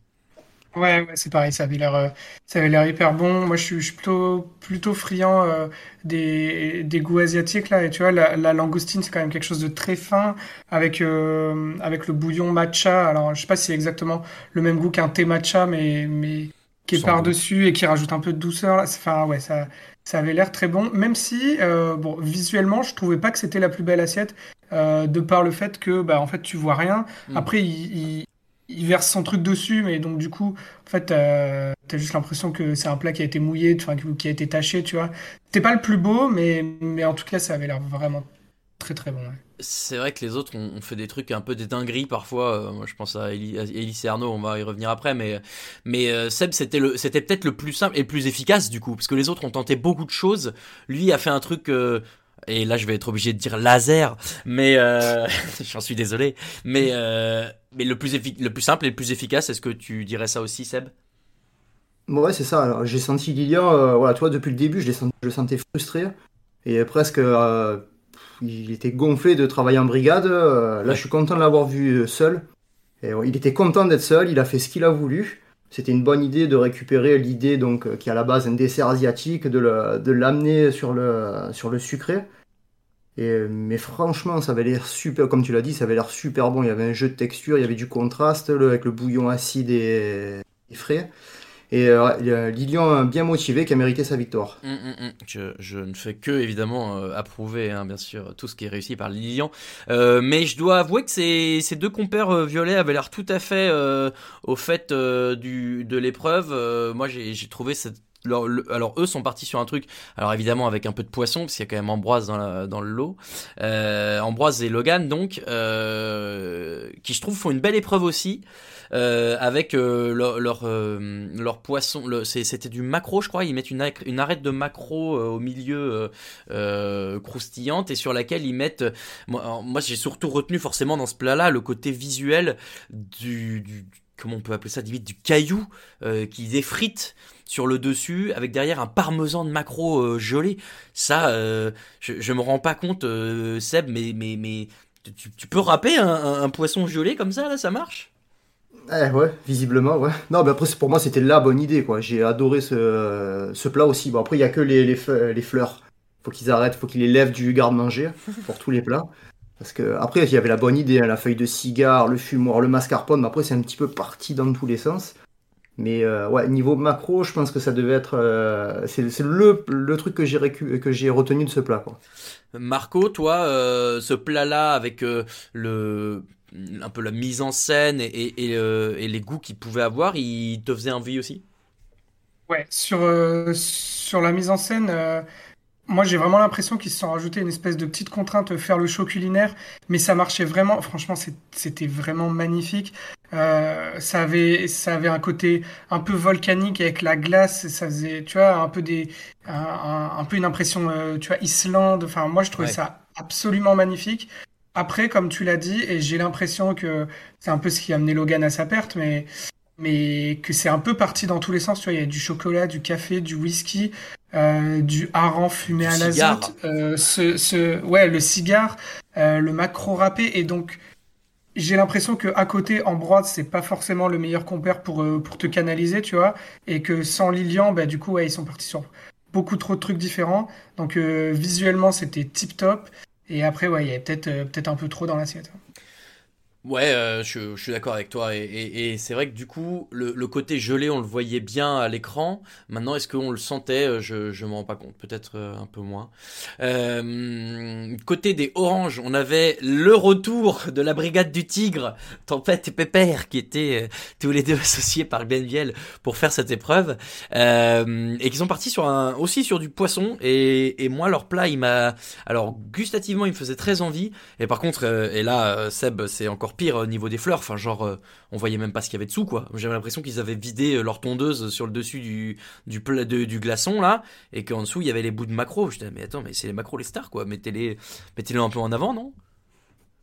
Ouais, ouais, c'est pareil, ça avait l'air, euh, ça avait l'air hyper bon. Moi, je suis, je suis plutôt, plutôt friand euh, des, des goûts asiatiques là. Et tu vois, la, la langoustine, c'est quand même quelque chose de très fin avec, euh, avec le bouillon matcha. Alors, je sais pas si c'est exactement le même goût qu'un thé matcha, mais, mais qui est Sans par-dessus et qui rajoute un peu de douceur là. Enfin, ouais, ça, ça avait l'air très bon. Même si, euh, bon, visuellement, je trouvais pas que c'était la plus belle assiette euh, de par le fait que, bah, en fait, tu vois rien. Mm. Après, il, il, il verse son truc dessus, mais donc du coup, en fait, t'as juste l'impression que c'est un plat qui a été mouillé, enfin, qui a été taché, tu vois. C'était pas le plus beau, mais, mais en tout cas, ça avait l'air vraiment très très bon. C'est vrai que les autres ont, fait des trucs un peu des dingueries parfois. Euh, moi, je pense à Eli- à Elise et Arnaud, on va y revenir après. Mais, mais euh, Seb, c'était peut-être le plus simple et le plus efficace du coup, parce que les autres ont tenté beaucoup de choses. Lui a fait un truc. euh, et là, je vais être obligé de dire laser, mais euh, j'en suis désolé. Mais, euh, mais le plus simple et le plus efficace, est-ce que tu dirais ça aussi, Seb? Ouais, c'est ça. J'ai senti Lilian, euh, voilà, toi, depuis le début, je, le sentais frustré et presque, euh, il était gonflé de travailler en brigade. Euh, là, je suis content de l'avoir vu seul. Il était content d'être seul, il a fait ce qu'il a voulu. C'était une bonne idée de récupérer l'idée donc qui est à la base un dessert asiatique, de l'amener sur le, sur le sucré. Euh, mais franchement, ça avait l'air super, comme tu l'as dit, ça avait l'air super bon. Il y avait un jeu de texture, il y avait du contraste avec le bouillon acide et, frais. Et euh, Lilian bien motivé qui a mérité sa victoire. Hum, hum, hum. Je, ne fais que évidemment euh, approuver, hein, bien sûr, tout ce qui est réussi par Lilian. Euh, mais je dois avouer que ces, deux compères euh, violets avaient l'air tout à fait euh, au fait euh, de l'épreuve. Euh, moi, j'ai trouvé cette alors eux sont partis sur un truc, alors évidemment avec un peu de poisson, parce qu'il y a quand même Ambroise dans, la- le lot. Euh, Ambroise et Logan donc, euh, qui je trouve font une belle épreuve aussi, euh, avec leur, leur, poisson, c'était du macro je crois, ils mettent une, arête de macro au milieu croustillante et sur laquelle ils mettent, moi, j'ai surtout retenu forcément dans ce plat-là le côté visuel du, comment on peut appeler ça, du caillou qu'ils effritent sur le dessus, avec derrière un parmesan de macro euh, gelé. Ça, euh, je, je me rends pas compte, euh, Seb, mais, mais, mais tu, peux râper un, poisson gelé comme ça, là, ça marche? Eh ouais, visiblement, ouais. Non, mais après, pour moi, c'était la bonne idée, quoi. J'ai adoré ce, ce plat aussi. Bon, après, il y a que les, les, les fleurs. Faut qu'ils arrêtent, faut qu'ils les lèvent du garde-manger pour tous les plats. Parce que, après, il y avait la bonne idée, hein, la feuille de cigare, le fumoir, le mascarpone, mais après, c'est un petit peu parti dans tous les sens. Mais euh, ouais, niveau macro, je pense que ça devait être. euh, c'est c'est le, le truc que j'ai récu- que j'ai retenu de ce plat, quoi. Marco, toi, euh, ce plat-là, avec euh, le un peu la mise en scène et, et, et, euh, et les goûts qu'il pouvait avoir, il te faisait envie aussi? Ouais, sur, euh, sur la mise en scène, euh, moi j'ai vraiment l'impression qu'ils se sont rajoutés une espèce de petite contrainte, euh, faire le show culinaire, mais ça marchait vraiment, franchement c'était vraiment magnifique. Euh, ça avait, ça avait un côté un peu volcanique avec la glace, ça faisait, tu vois, un peu des, un, un- un peu une impression, euh, tu vois, Islande, enfin moi je trouvais Ouais. ça absolument magnifique. Après, comme tu l'as dit, et j'ai l'impression que c'est un peu ce qui a amené Logan à sa perte, mais mais que c'est un peu parti dans tous les sens. Tu vois, il y a du chocolat, du café, du whisky, euh, du hareng fumé Du à l'azote, euh, ce, ce, ouais, le cigare, euh, le macro râpé, et donc j'ai l'impression que à côté, Ambroise, c'est pas forcément le meilleur compère pour euh, pour te canaliser, tu vois, et que sans Lilian, bah du coup, ouais, ils sont partis sur beaucoup trop de trucs différents. Donc euh, visuellement, c'était tip top, et après, ouais, il y avait peut-être peut-être un peu trop dans l'assiette. Ouais, euh, je, je suis d'accord avec toi. Et, et- et c'est vrai que du coup, le, le côté gelé, on le voyait bien à l'écran. Maintenant, est-ce qu'on le sentait? Euh, Je je m'en rends pas compte. Peut-être euh, un peu moins. Euh, côté des oranges, on avait le retour de la brigade du tigre, Tempête et Pépère, qui étaient euh, tous les deux associés par Glenviel pour faire cette épreuve. Et qui sont partis sur un, aussi sur du poisson. Et, et moi, leur plat, il m'a... Alors, gustativement, il me faisait très envie. Et par contre, et là, Seb, c'est encore pire au niveau des fleurs. Enfin, genre, euh, on voyait même pas ce qu'il y avait dessous, quoi. J'avais l'impression qu'ils avaient vidé euh, leur tondeuse sur le dessus du du, pla- de- du glaçon là, et qu'en dessous il y avait les bouts de macro. Je disais, mais attends, mais c'est les macros les stars, quoi. Mettez-les, mettez-les un peu en avant, non?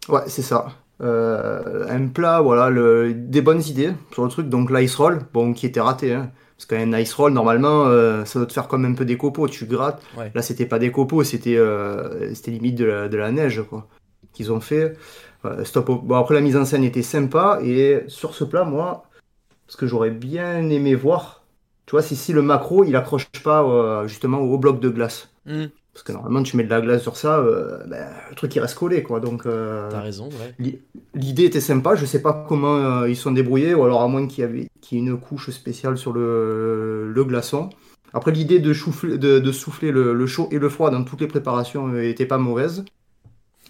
Ouais, c'est ça. Euh, un plat, voilà, le, des bonnes idées sur le truc. Donc l'ice roll, bon, qui était raté, hein. Parce qu'un ice roll, normalement, euh, ça doit te faire comme un peu des copeaux. Tu grattes. Ouais. Là, c'était pas des copeaux, c'était euh, c'était limite de la, de la neige, quoi. Qu'ils ont fait. Stop. au- Bon, après, la mise en scène était sympa. Et sur ce plat, moi, ce que j'aurais bien aimé voir, tu vois, c'est si le macro, il accroche pas euh, justement au bloc de glace. Hmm. Parce que normalement, tu mets de la glace sur ça, euh, ben, le truc il reste collé, quoi. Donc, euh, T'as raison, ouais. L'i- L'idée était sympa, je sais pas comment ils sont débrouillés, ou alors à moins qu'il y, avait, qu'il y ait une couche spéciale sur le, le glaçon. Après, l'idée de, choufler- de, de souffler le, le chaud et le froid dans toutes les préparations était pas mauvaise.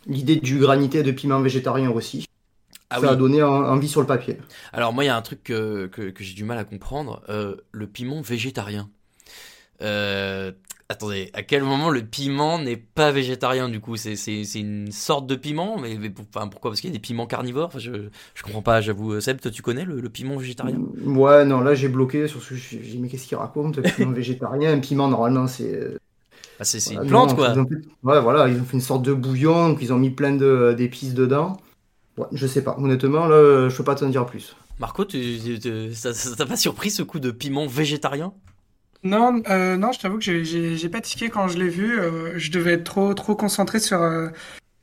L'idée du granité de piment végétarien aussi. Ah ça oui. a donné en- envie sur le papier. Alors moi, il y a un truc que, que, que j'ai du mal à comprendre, euh, le piment végétarien. Euh, attendez, à quel moment le piment n'est pas végétarien du coup? C'est c'est c'est une sorte de piment, mais, mais pour- enfin, pourquoi? Parce qu'il y a des piments carnivores. Enfin, je je comprends pas. J'avoue, Seb, toi tu connais le, le piment végétarien? Ouais, non, là j'ai bloqué sur ce. J'ai dit, mais qu'est-ce qu'il raconte Piment végétarien, un piment normalement c'est. Bah, c'est Voilà, une plante non, quoi. ils ont fait- Ouais, voilà, ils ont fait une sorte de bouillon, donc ils ont mis plein de- d'épices dedans. Ouais, je sais pas, honnêtement, là, je peux pas t'en dire plus. Marco, tu, tu- tu- ça t'a pas surpris ce coup de piment végétarien? Non, euh, non, je t'avoue que j'ai- pas tiqué quand je l'ai vu. euh, je devais être trop, trop concentré sur, euh,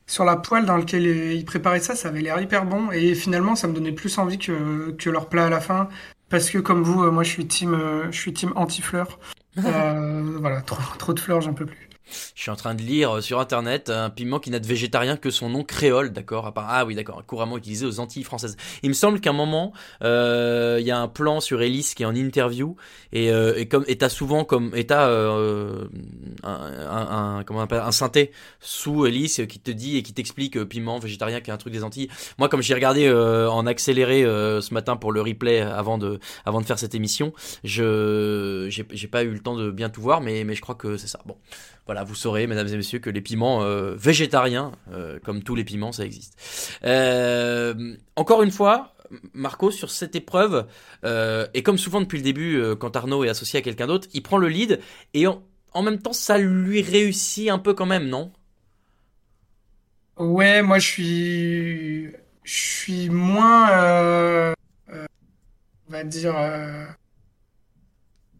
sur la poêle dans laquelle ils préparaient ça. Ça avait l'air hyper bon. Et finalement, ça me donnait plus envie que, que leur plat à la fin. Parce que comme vous, euh, moi, je suis team, euh, je suis team anti-fleurs. Euh, voilà, trop, trop de fleurs, j'en peux plus. Je suis en train de lire euh, sur internet un piment qui n'a de végétarien que son nom créole, d'accord Ah oui, d'accord, couramment utilisé aux Antilles françaises. Il me semble qu'à un moment, euh, il y a un plan sur Ellis qui est en interview et, euh, et comme et souvent comme et t'as euh, un, un, un- comment on appelle un synthé sous Ellis qui te dit et qui t'explique euh, piment végétarien qui est un truc des Antilles. Moi, comme j'ai regardé euh, en accéléré euh, ce matin pour le replay avant de avant de faire cette émission, je j'ai pas eu le temps de bien tout voir, mais mais je crois que c'est ça. Bon. Voilà, vous saurez, mesdames et messieurs, que les piments euh, végétariens, euh, comme tous les piments, ça existe. Euh, encore une fois, Marco, sur cette épreuve, et comme souvent depuis le début, quand Arnaud est associé à quelqu'un d'autre, il prend le lead, et en, en même temps, ça lui réussit un peu quand même, non? Ouais, moi, je suis, je suis moins, on va dire,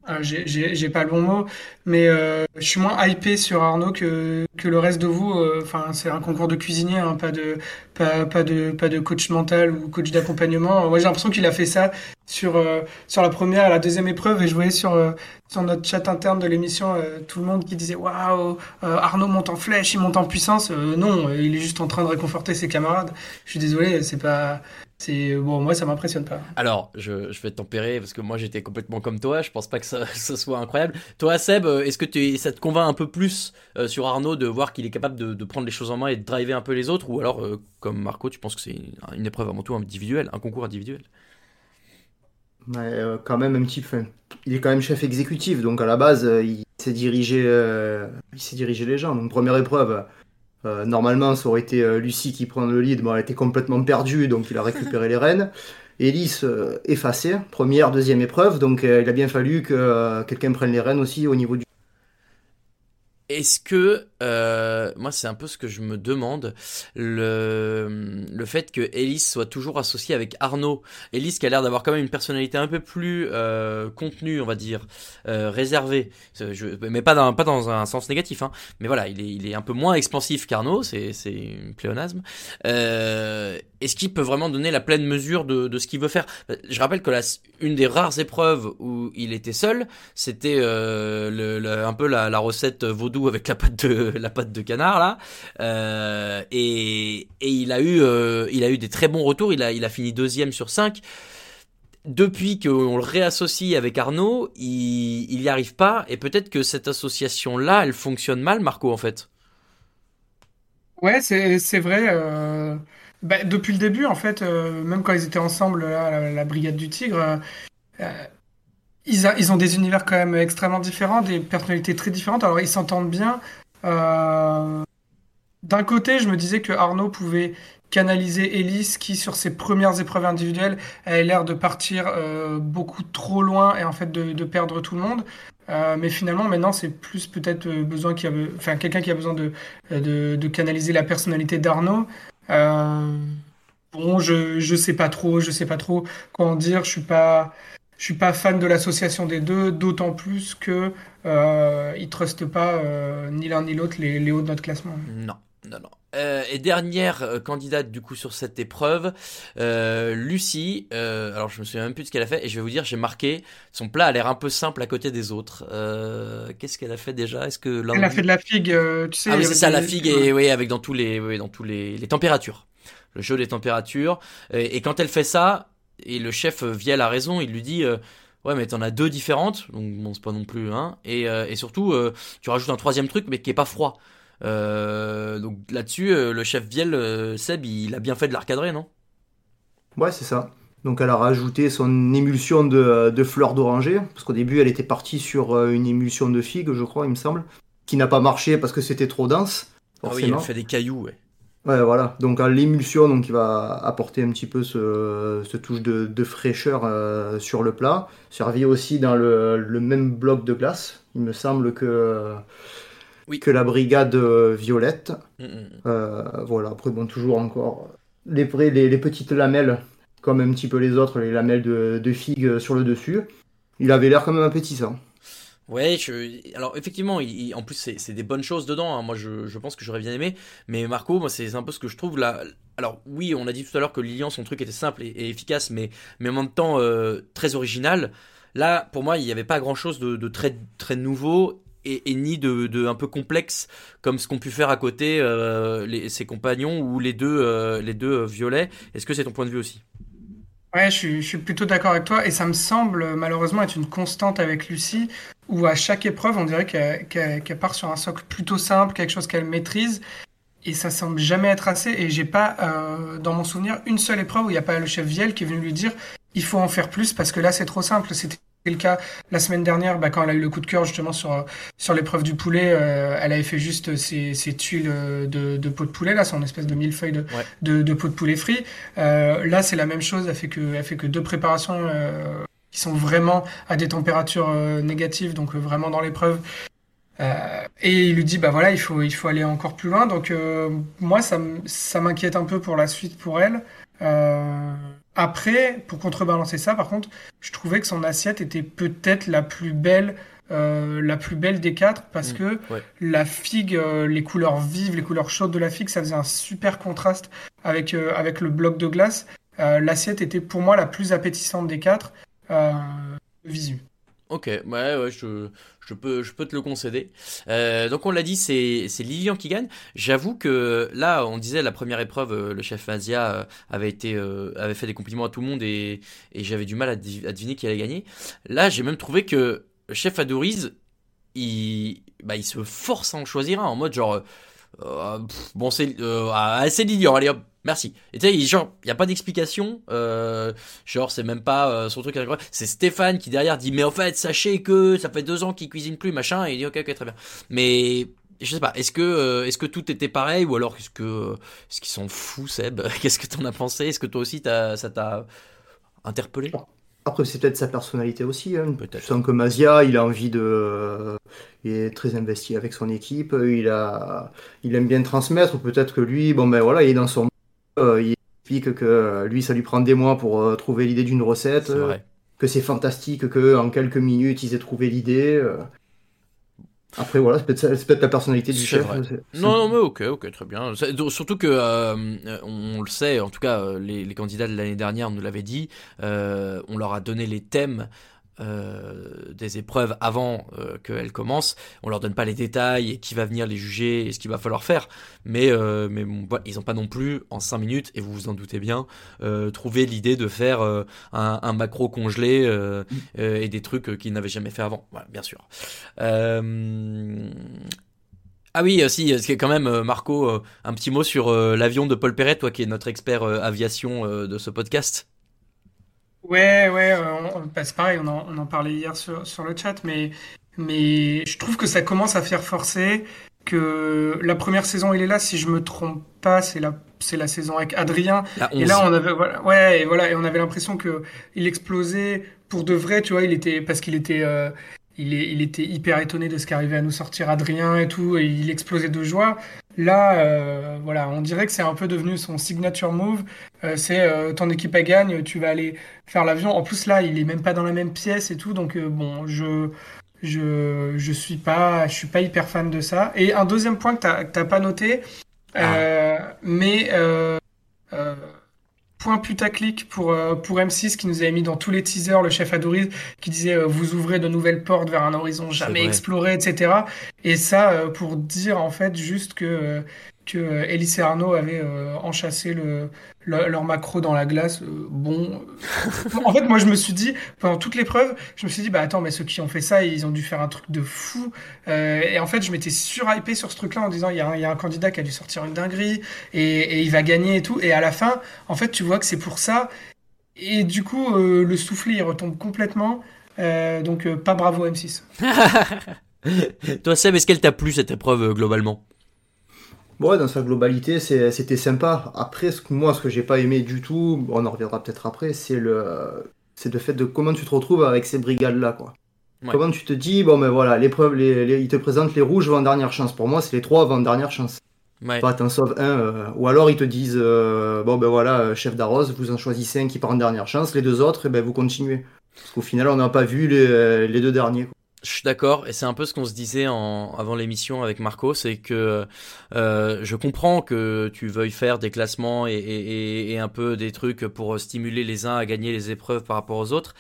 ah, j'ai pas le bon mot, mais euh, je suis moins hypé sur Arnaud que, que le reste de vous. euh, Enfin, c'est un concours de cuisinier, hein, pas de, pas, pas de, pas de coach mental ou coach d'accompagnement. Moi, j'ai l'impression qu'il a fait ça sur, euh, sur la première la deuxième épreuve, et je voyais sur, euh, sur notre chat interne de l'émission tout le monde qui disait Waouh, Arnaud monte en flèche, il monte en puissance. Non, il est juste en train de réconforter ses camarades. Je suis désolé, c'est pas. C'est bon, moi ça m'impressionne pas. Alors, je, je vais tempérer parce que moi j'étais complètement comme toi. Je pense pas que ça, ça soit incroyable. Toi, Seb, euh, est-ce que ça te convainc un peu plus euh, sur Arnaud de voir qu'il est capable de, de prendre les choses en main et de driver un peu les autres, ou alors euh, comme Marco, tu penses que c'est une, une épreuve avant tout individuelle, un concours individuel? Mais euh, quand même un petit peu. Il est quand même chef exécutif, donc à la base, euh, il sait diriger, euh, il sait diriger les gens. Donc première épreuve, euh, normalement, ça aurait été euh, Lucie qui prend le lead, mais elle était complètement perdue, donc il a récupéré les rênes. Ellis euh, effacé, première, deuxième épreuve, donc euh, il a bien fallu que euh, quelqu'un prenne les rênes aussi au niveau du. Est-ce que, euh, moi c'est un peu ce que je me demande, le, le fait que Ellis soit toujours associé avec Arnaud, Ellis qui a l'air d'avoir quand même une personnalité un peu plus euh, contenue, on va dire, euh, réservée, mais pas dans, pas dans un sens négatif, hein, mais voilà, il est, il est un peu moins expansif qu'Arnaud, c'est, c'est un pléonasme. Est-ce qu'il peut vraiment donner la pleine mesure de, de ce qu'il veut faire? Je rappelle que la, une des rares épreuves où il était seul, c'était un peu la recette vaudou avec la pâte de la pâte de canard là, euh, et, et il a eu, euh, il a eu des très bons retours. Il a, il a fini deuxième sur 5 depuis qu'on le réassocie avec Arnaud, il, il y arrive pas, et peut-être que cette association-là, elle fonctionne mal, Marco, en fait. Ouais, c'est vrai. euh, bah, depuis le début, en fait, même quand ils étaient ensemble, là, la, Brigade du Tigre, ils, ils ont des univers quand même extrêmement différents, des personnalités très différentes. Alors, ils s'entendent bien. Euh, d'un côté, je me disais que Arnaud pouvait canaliser Elise, qui, sur ses premières épreuves individuelles, avait l'air de partir euh, beaucoup trop loin et en fait de, perdre tout le monde. Euh, mais finalement, maintenant, c'est plus peut-être besoin qui a, be- enfin, quelqu'un qui a besoin de, de, canaliser la personnalité d'Arnaud. Bon, je, je sais pas trop, je sais pas trop en dire. Je suis pas, je suis pas fan de l'association des deux, d'autant plus que euh, ils trustent pas euh, ni l'un ni l'autre les, les hauts de notre classement. Non, non, non. Euh, et dernière euh, candidate du coup sur cette épreuve, euh, Lucie. euh, alors je me souviens même plus de ce qu'elle a fait et je vais vous dire, j'ai marqué son plat a l'air un peu simple à côté des autres. Euh, Qu'est-ce qu'elle a fait déjà? Est-ce que Elle a fait de la figue, euh, tu sais. Ah oui, c'est ça, des- la figue et oui, avec dans tous les, oui, dans tous les, les températures. Le jeu des températures. Et, et quand elle fait ça, et le chef Viel a raison, il lui dit. Ouais, mais t'en as deux différentes, donc bon, c'est pas non plus, hein. Et, euh, et surtout, euh, tu rajoutes un troisième truc, mais qui est pas froid. Euh, donc là-dessus, le chef Viel, Seb, il a bien fait de la recadrer, non? Ouais, c'est ça. Donc elle a rajouté son émulsion de, de fleurs d'oranger, parce qu'au début elle était partie sur une émulsion de figue, je crois, il me semble, qui n'a pas marché parce que c'était trop dense. Ah oui, il Forcément. a fait des cailloux, ouais. Ouais, voilà. Donc à l'émulsion, donc il va apporter un petit peu ce, ce touche de, de fraîcheur euh, sur le plat. Servi aussi dans le, le même bloc de glace. Il me semble que que la brigade euh, violette. Mm, mm. Euh, voilà. Après bon, toujours encore les, les, les petites lamelles, comme un petit peu les autres, les lamelles de, de figue sur le dessus. Il avait l'air quand même appétissant. Ouais, alors effectivement, en plus c'est des bonnes choses dedans. hein. Moi, je, pense que j'aurais bien aimé. Mais Marco, moi, c'est un peu ce que je trouve là. Alors oui, on a dit tout à l'heure que Lilian, son truc était simple et, efficace, mais mais en même temps euh, très original. Là, pour moi, il n'y avait pas grand-chose de, très très nouveau. Et, ni de, un peu complexe comme ce qu'ont pu faire à côté euh, ses compagnons ou les deux euh, les deux violets. Est-ce que c'est ton point de vue aussi? Ouais, je suis, plutôt d'accord avec toi. Et ça me semble malheureusement être une constante avec Lucie où à chaque épreuve on dirait qu'elle part sur un socle plutôt simple, quelque chose qu'elle maîtrise. Et ça semble jamais être assez. Et j'ai pas euh, dans mon souvenir une seule épreuve où il n'y a pas le chef Viel qui est venu lui dire il faut en faire plus parce que là c'est trop simple. Le cas la semaine dernière bah, quand elle a eu le coup de cœur justement sur, sur l'épreuve du poulet, euh, elle avait fait juste ses, ses tuiles euh, de, de pot de poulet là, son espèce de millefeuille de, Ouais. de, de pot de poulet frit. Euh, là, c'est la même chose. Elle fait que, elle fait que deux préparations euh, qui sont vraiment à des températures euh, négatives, donc euh, vraiment dans l'épreuve. Euh, et il lui dit, bah voilà, il faut, il faut aller encore plus loin. Donc euh, moi, ça, ça m'inquiète un peu pour la suite pour elle. Euh, après, pour contrebalancer ça, par contre, je trouvais que son assiette était peut-être la plus belle, euh, la plus belle des quatre, parce Mm, que ouais. la figue, euh, les couleurs vives, les couleurs chaudes de la figue, ça faisait un super contraste avec, euh, avec le bloc de glace. Euh, l'assiette était pour moi la plus appétissante des quatre. Euh, visu. Ok, ouais, je, peux, te le concéder. Euh, donc on l'a dit, c'est, Lilian qui gagne. J'avoue que là, on disait la première épreuve, euh, le chef Asia euh, avait fait des compliments à tout le monde et, j'avais du mal à, deviner qui allait gagner. Là, j'ai même trouvé que chef Adoriz, il, bah, il se force à en choisir un en mode genre, bon c'est, ah, c'est Lilian, allez hop. Merci. Et tu sais, il- genre, il n'y a pas d'explication. Euh, genre, c'est même pas euh, son truc. incroyable. C'est Stéphane qui derrière dit, mais en fait, sachez que ça fait deux ans qu'il cuisine plus, machin. Et il dit, ok, ok, très bien. Mais je sais pas. Est-ce que, euh, est-ce que tout était pareil ou alors est-ce que, est-ce qu'ils sont fous, Seb? Qu'est-ce que t'en as pensé? Est-ce que toi aussi, t'as, ça t'a interpellé? Après, c'est peut-être sa personnalité aussi. Hein. Tu sens que Mazia, il a envie de. Il est très investi avec son équipe. Il, a... il aime bien transmettre. Peut-être que lui, bon ben voilà, il est dans son. Euh, il explique que euh, lui, ça lui prend des mois pour euh, trouver l'idée d'une recette. C'est vrai. Que c'est fantastique que en quelques minutes, ils aient trouvé l'idée. Après, voilà, c'est peut-être la personnalité du chef. vrai. Non, non, mais ok, ok, très bien. Surtout que, euh, on, on le sait, en tout cas, les, les candidats de l'année dernière nous l'avaient dit, euh, on leur a donné les thèmes euh, des épreuves avant euh, qu'elles commencent. On leur donne pas les détails et qui va venir les juger et ce qu'il va falloir faire. Mais, euh, mais bon, ils ont pas non plus en 5 minutes, et vous vous en doutez bien, euh, trouvé l'idée de faire euh, un, un macro congelé euh, et des trucs qu'ils n'avaient jamais fait avant. Voilà, bien sûr. Ah oui, si, c'est quand même, Marco, un petit mot sur l'avion de Paul Perret, toi qui es notre expert aviation de ce podcast. Ouais, ouais, euh, on- bah, c'est pareil, on en, on en parlait hier sur, sur le chat, mais, mais je trouve que ça commence à faire forcer, que la première saison, il est là, si je me trompe pas, c'est la, c'est la saison avec Adrien. La Et là, 11. on avait, voilà, ouais, et voilà, et on avait l'impression que il explosait pour de vrai, tu vois, il était, parce qu'il était, euh, il est, il était hyper étonné de ce qu'arrivait à nous sortir Adrien et tout, et il explosait de joie. Là, euh, voilà, on dirait que c'est un peu devenu son signature move. Euh, c'est euh, ton équipe elle gagne, tu vas aller faire l'avion. En plus, là, il est même pas dans la même pièce et tout, donc euh, bon, je, je, je suis pas, je suis pas hyper fan de ça. Et un deuxième point que t'as, pas noté, euh, mais euh, euh, point putaclic pour, euh, pour M6 qui nous avait mis dans tous les teasers le chef Adouriz qui disait euh, vous ouvrez de nouvelles portes vers un horizon jamais exploré, etc. Et ça euh, pour dire en fait juste que, euh, que euh, Elise et Arnaud avaient euh, enchâssé le, le- leur macro dans la glace. Euh, bon, euh, en fait moi je me suis dit pendant toute l'épreuve, je me suis dit bah attends mais ceux qui ont fait ça ils ont dû faire un truc de fou. Euh, et en fait je m'étais surhypé sur ce truc-là en disant il y, a un- candidat qui a dû sortir une dinguerie et, et il va gagner et tout. Et à la fin en fait tu vois que c'est pour ça. Et du coup euh, le soufflet il retombe complètement. Euh, donc euh, pas bravo M6. Toi, Seb, est-ce qu'elle t'a plu cette épreuve euh, globalement? Ouais, dans sa globalité, c'était sympa. Après, ce que, moi, ce que j'ai pas aimé du tout, on en reviendra peut-être après, c'est le, c'est le fait de comment tu te retrouves avec ces brigades-là, quoi. Ouais. Comment tu te dis, bon, ben voilà, l'épreuve, les, les- ils te présentent les rouges avant dernière chance. Pour moi, c'est les trois avant dernière chance. Ouais. Pas t'en sauves un, euh, ou alors ils te disent, euh, bon, ben voilà, euh, chef d'arrose, vous en choisissez un qui part en dernière chance, les deux autres, eh ben, vous continuez. Parce qu'au final, on n'a pas vu les, les deux derniers. quoi. Je suis d'accord, et c'est un peu ce qu'on se disait en, avant l'émission avec Marco, c'est que euh, je comprends que tu veuilles faire des classements et, un peu des trucs pour stimuler les uns à gagner les épreuves par rapport aux autres.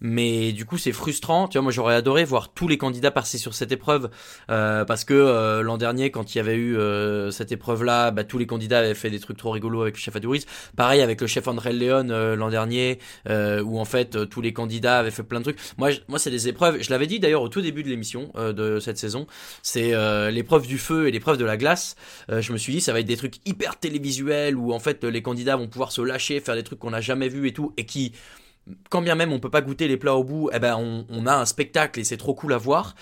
Mais du coup, c'est frustrant. Tu vois, moi, j'aurais adoré voir tous les candidats passer sur cette épreuve euh, parce que euh, l'an dernier, quand il y avait eu euh, cette épreuve-là, bah, tous les candidats avaient fait des trucs trop rigolos avec le chef Adouriz. Pareil avec le chef André Leon euh, l'an dernier, euh, où en fait euh, tous les candidats avaient fait plein de trucs. Moi, je- moi, c'est des épreuves. Je l'avais dit d'ailleurs au tout début de l'émission de cette saison. C'est l'épreuve du feu et l'épreuve de la glace. Je me suis dit, ça va être des trucs hyper télévisuels où en fait les candidats vont pouvoir se lâcher, faire des trucs qu'on n'a jamais vus et tout, et qui quand bien même on peut pas goûter les plats au bout, eh ben on, a un spectacle et c'est trop cool à voir.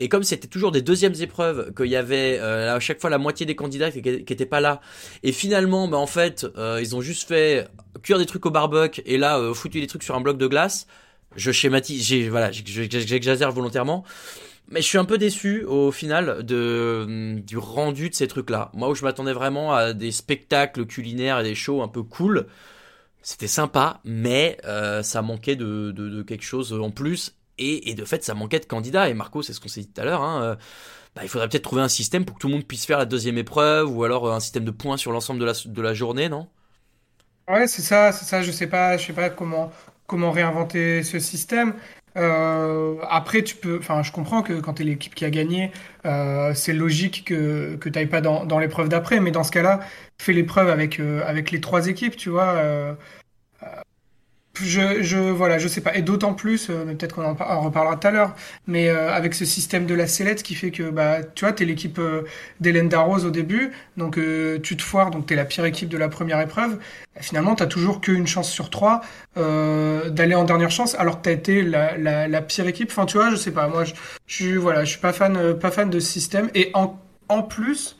Et comme c'était toujours des deuxièmes épreuves, qu'il y avait euh, à chaque fois la moitié des candidats qui, qui étaient pas là, et finalement, ben en fait, euh, ils ont juste fait cuire des trucs au barbecue et là euh, foutu des trucs sur un bloc de glace. Je schématise, j'ai voilà, j'exagère volontairement. Mais je suis un peu déçu au final de, du rendu de ces trucs-là. Moi où je m'attendais vraiment à des spectacles culinaires et des shows un peu cool, c'était sympa, mais euh, ça manquait de, de, quelque chose en plus. Et, et de fait, ça manquait de candidats. Et Marco, c'est ce qu'on s'est dit tout à l'heure. Hein, euh, bah, il faudrait peut-être trouver un système pour que tout le monde puisse faire la deuxième épreuve, ou alors euh, un système de points sur l'ensemble de la, de la journée, non? Ouais, c'est ça, c'est ça. Je sais pas, je sais pas comment comment réinventer ce système. Euh, après, tu peux, enfin, je comprends que quand tu es l'équipe qui a gagné, euh, c'est logique que que t'ailles pas dans dans l'épreuve d'après. Mais dans ce cas-là, fais l'épreuve avec euh, avec les trois équipes, tu vois. Je, je, voilà, je sais pas. Et d'autant plus, euh, peut-être qu'on en, par- en reparlera tout à l'heure, mais euh, avec ce système de la sellette qui fait que, bah, tu vois, t'es l'équipe euh, d'Hélène Darroze au début, donc tu te foires, donc t'es la pire équipe de la première épreuve. Finalement, t'as toujours qu'une chance sur trois d'aller en dernière chance, alors que t'as été la, pire équipe. Enfin, tu vois, je sais pas. Moi, je, je suis, voilà, je suis pas fan, pas fan de ce système. Et en, en plus.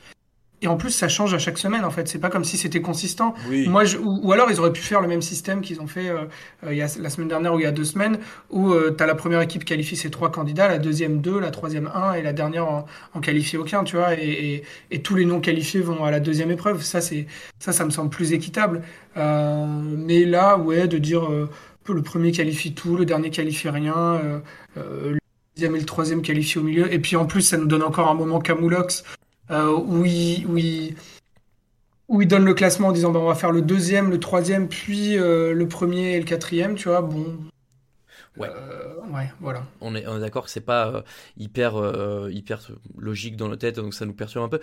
Et en plus, ça change à chaque semaine, en fait. C'est pas comme si c'était consistant. Oui. Moi, je, ou, ou alors, ils auraient pu faire le même système qu'ils ont fait euh, euh, il y a, la semaine dernière ou il y a deux semaines, où euh, tu as la première équipe qualifie ses trois candidats, la deuxième deux, la troisième un, et la dernière en, en qualifie aucun, tu vois. Et, et, et tous les non qualifiés vont à la deuxième épreuve. Ça, c'est ça, ça me semble plus équitable. Euh, mais là, ouais, de dire euh, le premier qualifie tout, le dernier qualifie rien. Euh, le deuxième et le troisième qualifient au milieu. Et puis en plus, ça nous donne encore un moment camoulox où, il, où, il, où il donne le classement en disant bah, on va faire le deuxième, le troisième, puis euh, le premier et le quatrième, tu vois. Bon. Ouais. Euh, ouais, voilà. On est, on est d'accord que c'est pas euh, hyper, euh, hyper logique dans nos têtes, donc ça nous perturbe un peu.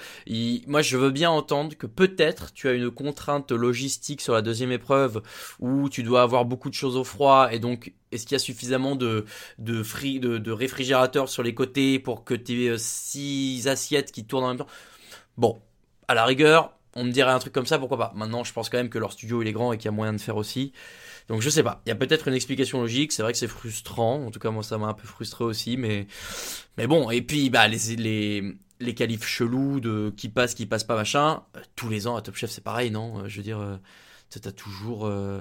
Moi, je veux bien entendre que peut-être tu as une contrainte logistique sur la deuxième épreuve où tu dois avoir beaucoup de choses au froid et donc est-ce qu'il y a suffisamment de, de, fri- de, de réfrigérateurs sur les côtés pour que tu aies six assiettes qui tournent en même temps? Bon, à la rigueur, on me dirait un truc comme ça, pourquoi pas. Maintenant, je pense quand même que leur studio il est grand et qu'il y a moyen de faire aussi. Donc je sais pas, il y a peut-être une explication logique, c'est vrai que c'est frustrant, en tout cas moi ça m'a un peu frustré aussi, mais, mais bon, et puis bah les, les, les qualifs chelous de qui passe, qui passe pas machin, euh, tous les ans à Top Chef c'est pareil, non? Euh, Je veux dire, euh, t'as toujours euh,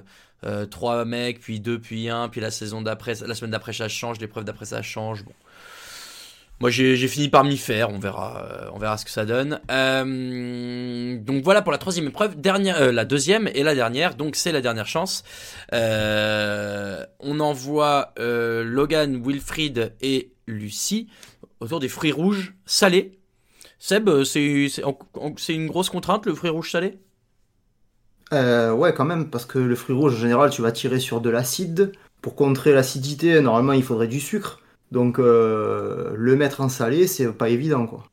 trois mecs, puis deux, puis un, puis la saison d'après, la semaine d'après ça change, l'épreuve d'après ça change, bon. Moi j'ai fini par m'y faire, on verra, euh, on verra ce que ça donne. Euh, donc voilà pour la troisième épreuve, dernière, euh, la deuxième et la dernière, donc c'est la dernière chance. Euh, on envoie Logan, Wilfried et Lucie autour des fruits rouges salés. Seb, c'est une grosse contrainte le fruit rouge salé? Ouais, quand même, parce que le fruit rouge, en général, tu vas tirer sur de l'acide. Pour contrer l'acidité, normalement, il faudrait du sucre. Donc, euh, le mettre en salé, c'est pas évident, quoi.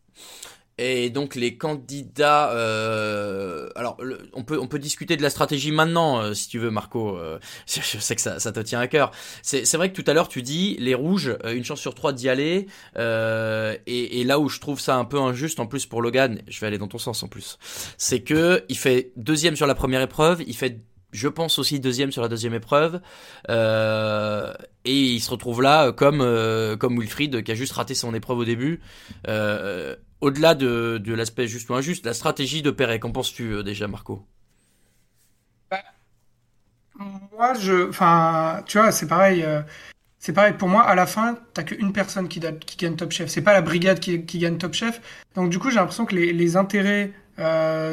Et donc les candidats, euh, alors on peut on peut discuter de la stratégie maintenant euh, si tu veux Marco. euh, je, sais que ça, te tient à cœur. C'est vrai que tout à l'heure tu dis les rouges une chance sur trois d'y aller. et, et là où je trouve ça un peu injuste en plus pour Logan, je vais aller dans ton sens en plus, c'est que il fait deuxième sur la première épreuve, il fait je pense aussi deuxième sur la deuxième épreuve euh, et il se retrouve là euh, comme euh, comme Wilfried qui a juste raté son épreuve au début. Au-delà de, de l'aspect juste ou injuste, la stratégie de Perret, qu'en penses-tu déjà, Marco? Moi, je, enfin, tu vois, c'est pareil. c'est pareil pour moi. À la fin, t'as qu'une personne qui, qui gagne Top Chef. C'est pas la brigade qui, qui gagne Top Chef. Donc du coup, j'ai l'impression que les, les intérêts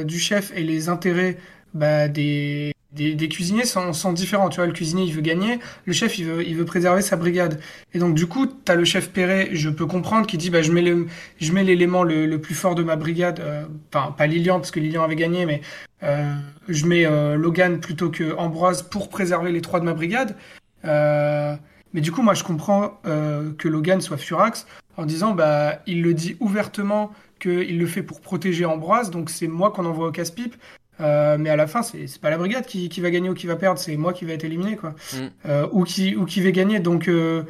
du chef et les intérêts bah, des, des, des cuisiniers sont, sont différents. Tu vois, le cuisinier il veut gagner, le chef il veut, il veut préserver sa brigade. Et donc du coup, t'as le chef Perret, je peux comprendre, qui dit bah je mets le, je mets l'élément le, le plus fort de ma brigade. euh, pas Lilian parce que Lilian avait gagné, mais euh, je mets euh, Logan plutôt que Ambroise pour préserver les trois de ma brigade. Euh, mais du coup, moi, je comprends euh, que Logan soit furax en disant, bah, il le dit ouvertement qu'il le fait pour protéger Ambroise, donc c'est moi qu'on envoie au casse-pipe. Euh, mais à la fin, c'est c'est pas la brigade qui, qui va gagner ou qui va perdre, c'est moi qui va être éliminé, quoi. Mm. Euh, ou qui ou qui va gagner. Donc euh,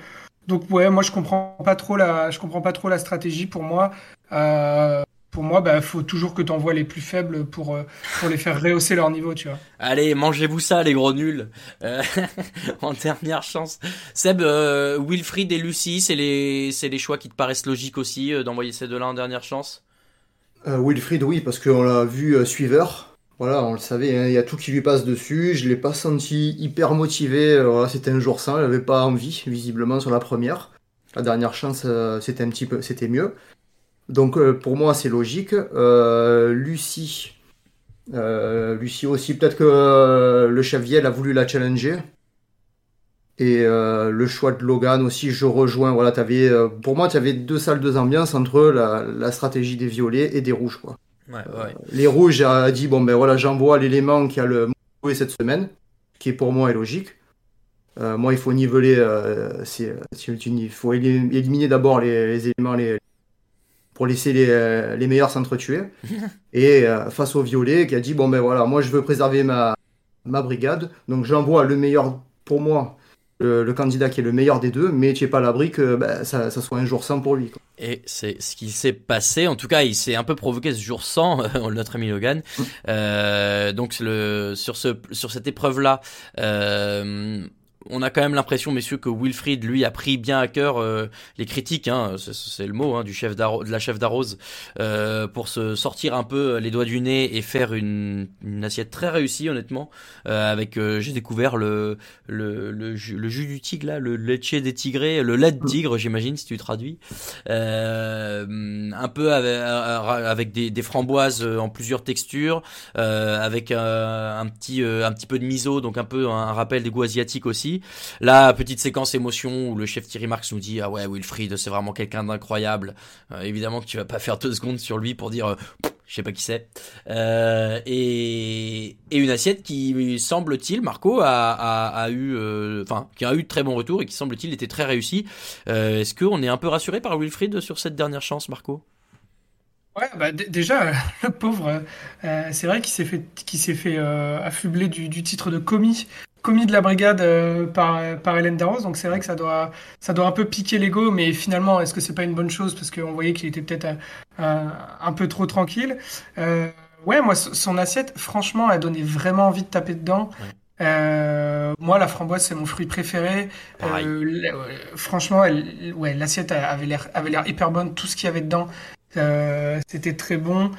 donc ouais, moi je comprends pas trop la je comprends pas trop la stratégie. Pour moi, euh, pour moi, bah faut toujours que t'envoies les plus faibles pour euh, pour les faire rehausser leur niveau, tu vois. Allez, mangez-vous ça, les gros nuls. Euh, en dernière chance. Seb, euh, Wilfried et Lucie, c'est les, c'est les choix qui te paraissent logiques aussi euh, d'envoyer ces deux-là en dernière chance? Euh, Wilfried, oui, parce qu'on l'a vu euh, suiveur. Voilà, on le savait, hein, il y a tout qui lui passe dessus. Je l'ai pas senti hyper motivé. euh, voilà, c'était un jour sans, il avait pas envie, visiblement, sur la première. La dernière chance, euh, c'était un petit peu, c'était mieux. Donc euh, pour moi, c'est logique. Lucie, Lucie aussi, peut-être que le chef Viel a voulu la challenger. Et le choix de Logan aussi, je rejoins. Voilà, t'avais, euh, pour moi, tu avais deux salles, deux ambiances entre la, la stratégie des violets et des rouges. Quoi. Ouais, ouais. Les rouges a dit bon ben voilà, j'envoie l'élément qui a le moins joué cette semaine, qui pour moi est logique. Euh, moi, il faut niveler, euh, c'est, il faut éli- éliminer d'abord les, les éléments les, pour laisser les, euh, les meilleurs s'entretuer. Et euh, face au violet, qui a dit bon ben voilà, moi je veux préserver ma, ma brigade, donc j'envoie le meilleur pour moi, le, le candidat qui est le meilleur des deux, mais tu n'es pas à l'abri que ben, ça, ça soit un jour sans pour lui. quoi. Et c'est ce qui s'est passé. En tout cas, il s'est un peu provoqué ce jour sans notre ami Logan. Euh, donc le sur ce sur cette épreuve là, euh, on a quand même l'impression, messieurs, que Wilfried lui a pris bien à cœur euh, les critiques. Hein, c'est, le mot hein, du chef de la chef d'Arrose euh, pour se sortir un peu les doigts du nez et faire une, une assiette très réussie, honnêtement. Euh, avec euh, j'ai découvert le le, le, jus, le jus du tigre là, le leche des tigrés, le lait de tigre, j'imagine si tu traduis. Euh, un peu avec, avec des, des framboises euh, en plusieurs textures, euh, avec euh, un petit euh, un petit peu de miso, donc un peu un rappel des goûts asiatiques aussi. Là, petite séquence émotion où le chef Thierry Marx nous dit ah ouais Wilfried c'est vraiment quelqu'un d'incroyable. Euh, évidemment que tu vas pas faire deux secondes sur lui pour dire euh, je sais pas qui c'est, euh, et, une assiette qui semble-t-il, Marco a, a, eu, enfin, qui a eu de très bons retours et qui semble-t-il était très réussi. Euh, Est-ce qu'on est un peu rassuré par Wilfried sur cette dernière chance, Marco? Ouais, bah, déjà, le pauvre, c'est vrai qu'il s'est fait, fait affubler du, du, titre de commis, commis de la brigade euh, par, par Hélène Darroze. Donc c'est vrai que ça doit, ça doit un peu piquer l'ego, mais finalement, est-ce que c'est pas une bonne chose? Parce qu'on voyait qu'il était peut-être un peu trop tranquille. ouais, moi, son assiette, franchement, elle donnait vraiment envie de taper dedans. Ouais. Euh, moi, la framboise, c'est mon fruit préféré. Euh, franchement, elle, ouais, l'assiette avait l'air, avait l'air hyper bonne. Tout ce qu'il y avait dedans, euh, c'était très bon.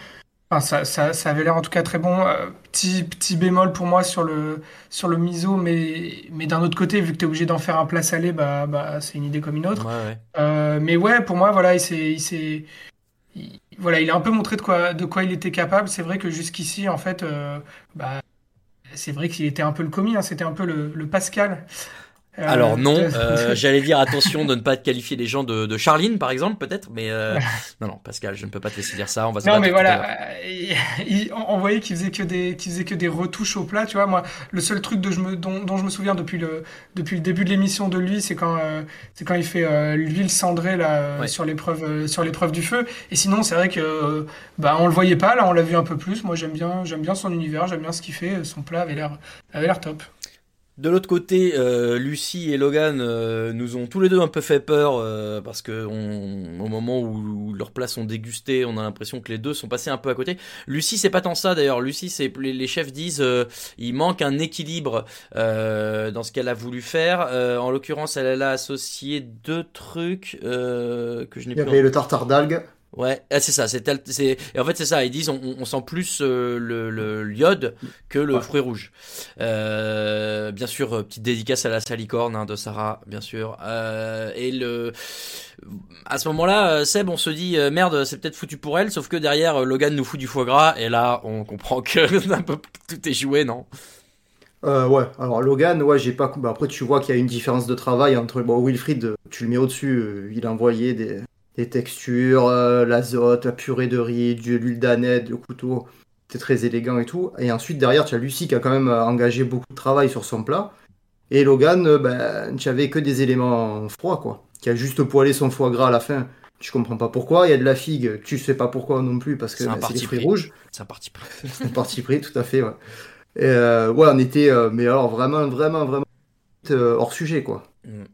Enfin, ça, ça, ça avait l'air en tout cas très bon. Euh, petit, petit bémol pour moi sur le, sur le miso, mais, mais d'un autre côté, vu que tu es obligé d'en faire un plat salé, bah, bah, c'est une idée comme une autre. Ouais, ouais. Euh, mais ouais, pour moi, voilà, il s'est, il s'est, il, voilà, il a un peu montré de quoi, de quoi il était capable. C'est vrai que jusqu'ici, en fait, euh, bah, c'est vrai qu'il était un peu le commis, hein, c'était un peu le, le Pascal. Euh, Alors non, euh, j'allais dire attention de ne pas qualifier les gens de, de Charline par exemple peut-être, mais euh, non non Pascal, je ne peux pas te laisser dire ça. On va se non mais voilà, il, il, on voyait qu'il faisait que des qu'il faisait que des retouches au plat, tu vois. Moi, le seul truc de, je me, dont, dont, je me souviens depuis le depuis le début de l'émission de lui, c'est quand c'est quand il fait l'huile cendrée là ouais. sur l'épreuve sur l'épreuve du feu. Et sinon c'est vrai que bah on le voyait pas là, on l'a vu un peu plus. Moi j'aime bien j'aime bien son univers, j'aime bien ce qu'il fait. Son plat avait l'air avait l'air top. De l'autre côté, euh, Lucie et Logan euh, nous ont tous les deux un peu fait peur euh, parce que on, au moment où, où leurs plats sont dégustés, on a l'impression que les deux sont passés un peu à côté. Lucie, c'est pas tant ça d'ailleurs. Lucie, c'est les, les, chefs disent il manque un équilibre dans ce qu'elle a voulu faire. en l'occurrence, elle, elle, a associé deux trucs que je n'ai plus. Il y avait le tartare d'algues. Ouais, ah, c'est ça. C'est et en fait c'est ça. Ils disent on, on sent plus euh, le, le l'iode que le ouais. fruit rouge. Euh, bien sûr, euh, petite dédicace à la salicorne hein, de Sarah, bien sûr. Euh, et le à ce moment-là, Seb, on se dit merde, c'est peut-être foutu pour elle. Sauf que derrière, Logan nous fout du foie gras et là, on comprend que un peu tout est joué, non? Euh, ouais, alors Logan, ouais, j'ai pas. Bah, après, tu vois qu'il y a une différence de travail entre. Bon, Wilfried, tu le mets au-dessus, il a envoyé des, les textures, euh, l'azote, la purée de riz, de l'huile d'aneth, le couteau, c'est très élégant et tout. Et ensuite, derrière, tu as Lucie qui a quand même engagé beaucoup de travail sur son plat. Et Logan, euh, ben, tu avais que des éléments froids, quoi. Qui a juste poêlé son foie gras à la fin. Tu comprends pas pourquoi. Il y a de la figue, tu sais pas pourquoi non plus, parce que c'est ben, des fruits rouges. C'est un parti pris. c'est un parti pris, tout à fait, ouais. Et, euh, ouais, on était, euh, mais alors vraiment, vraiment, vraiment hors sujet, quoi.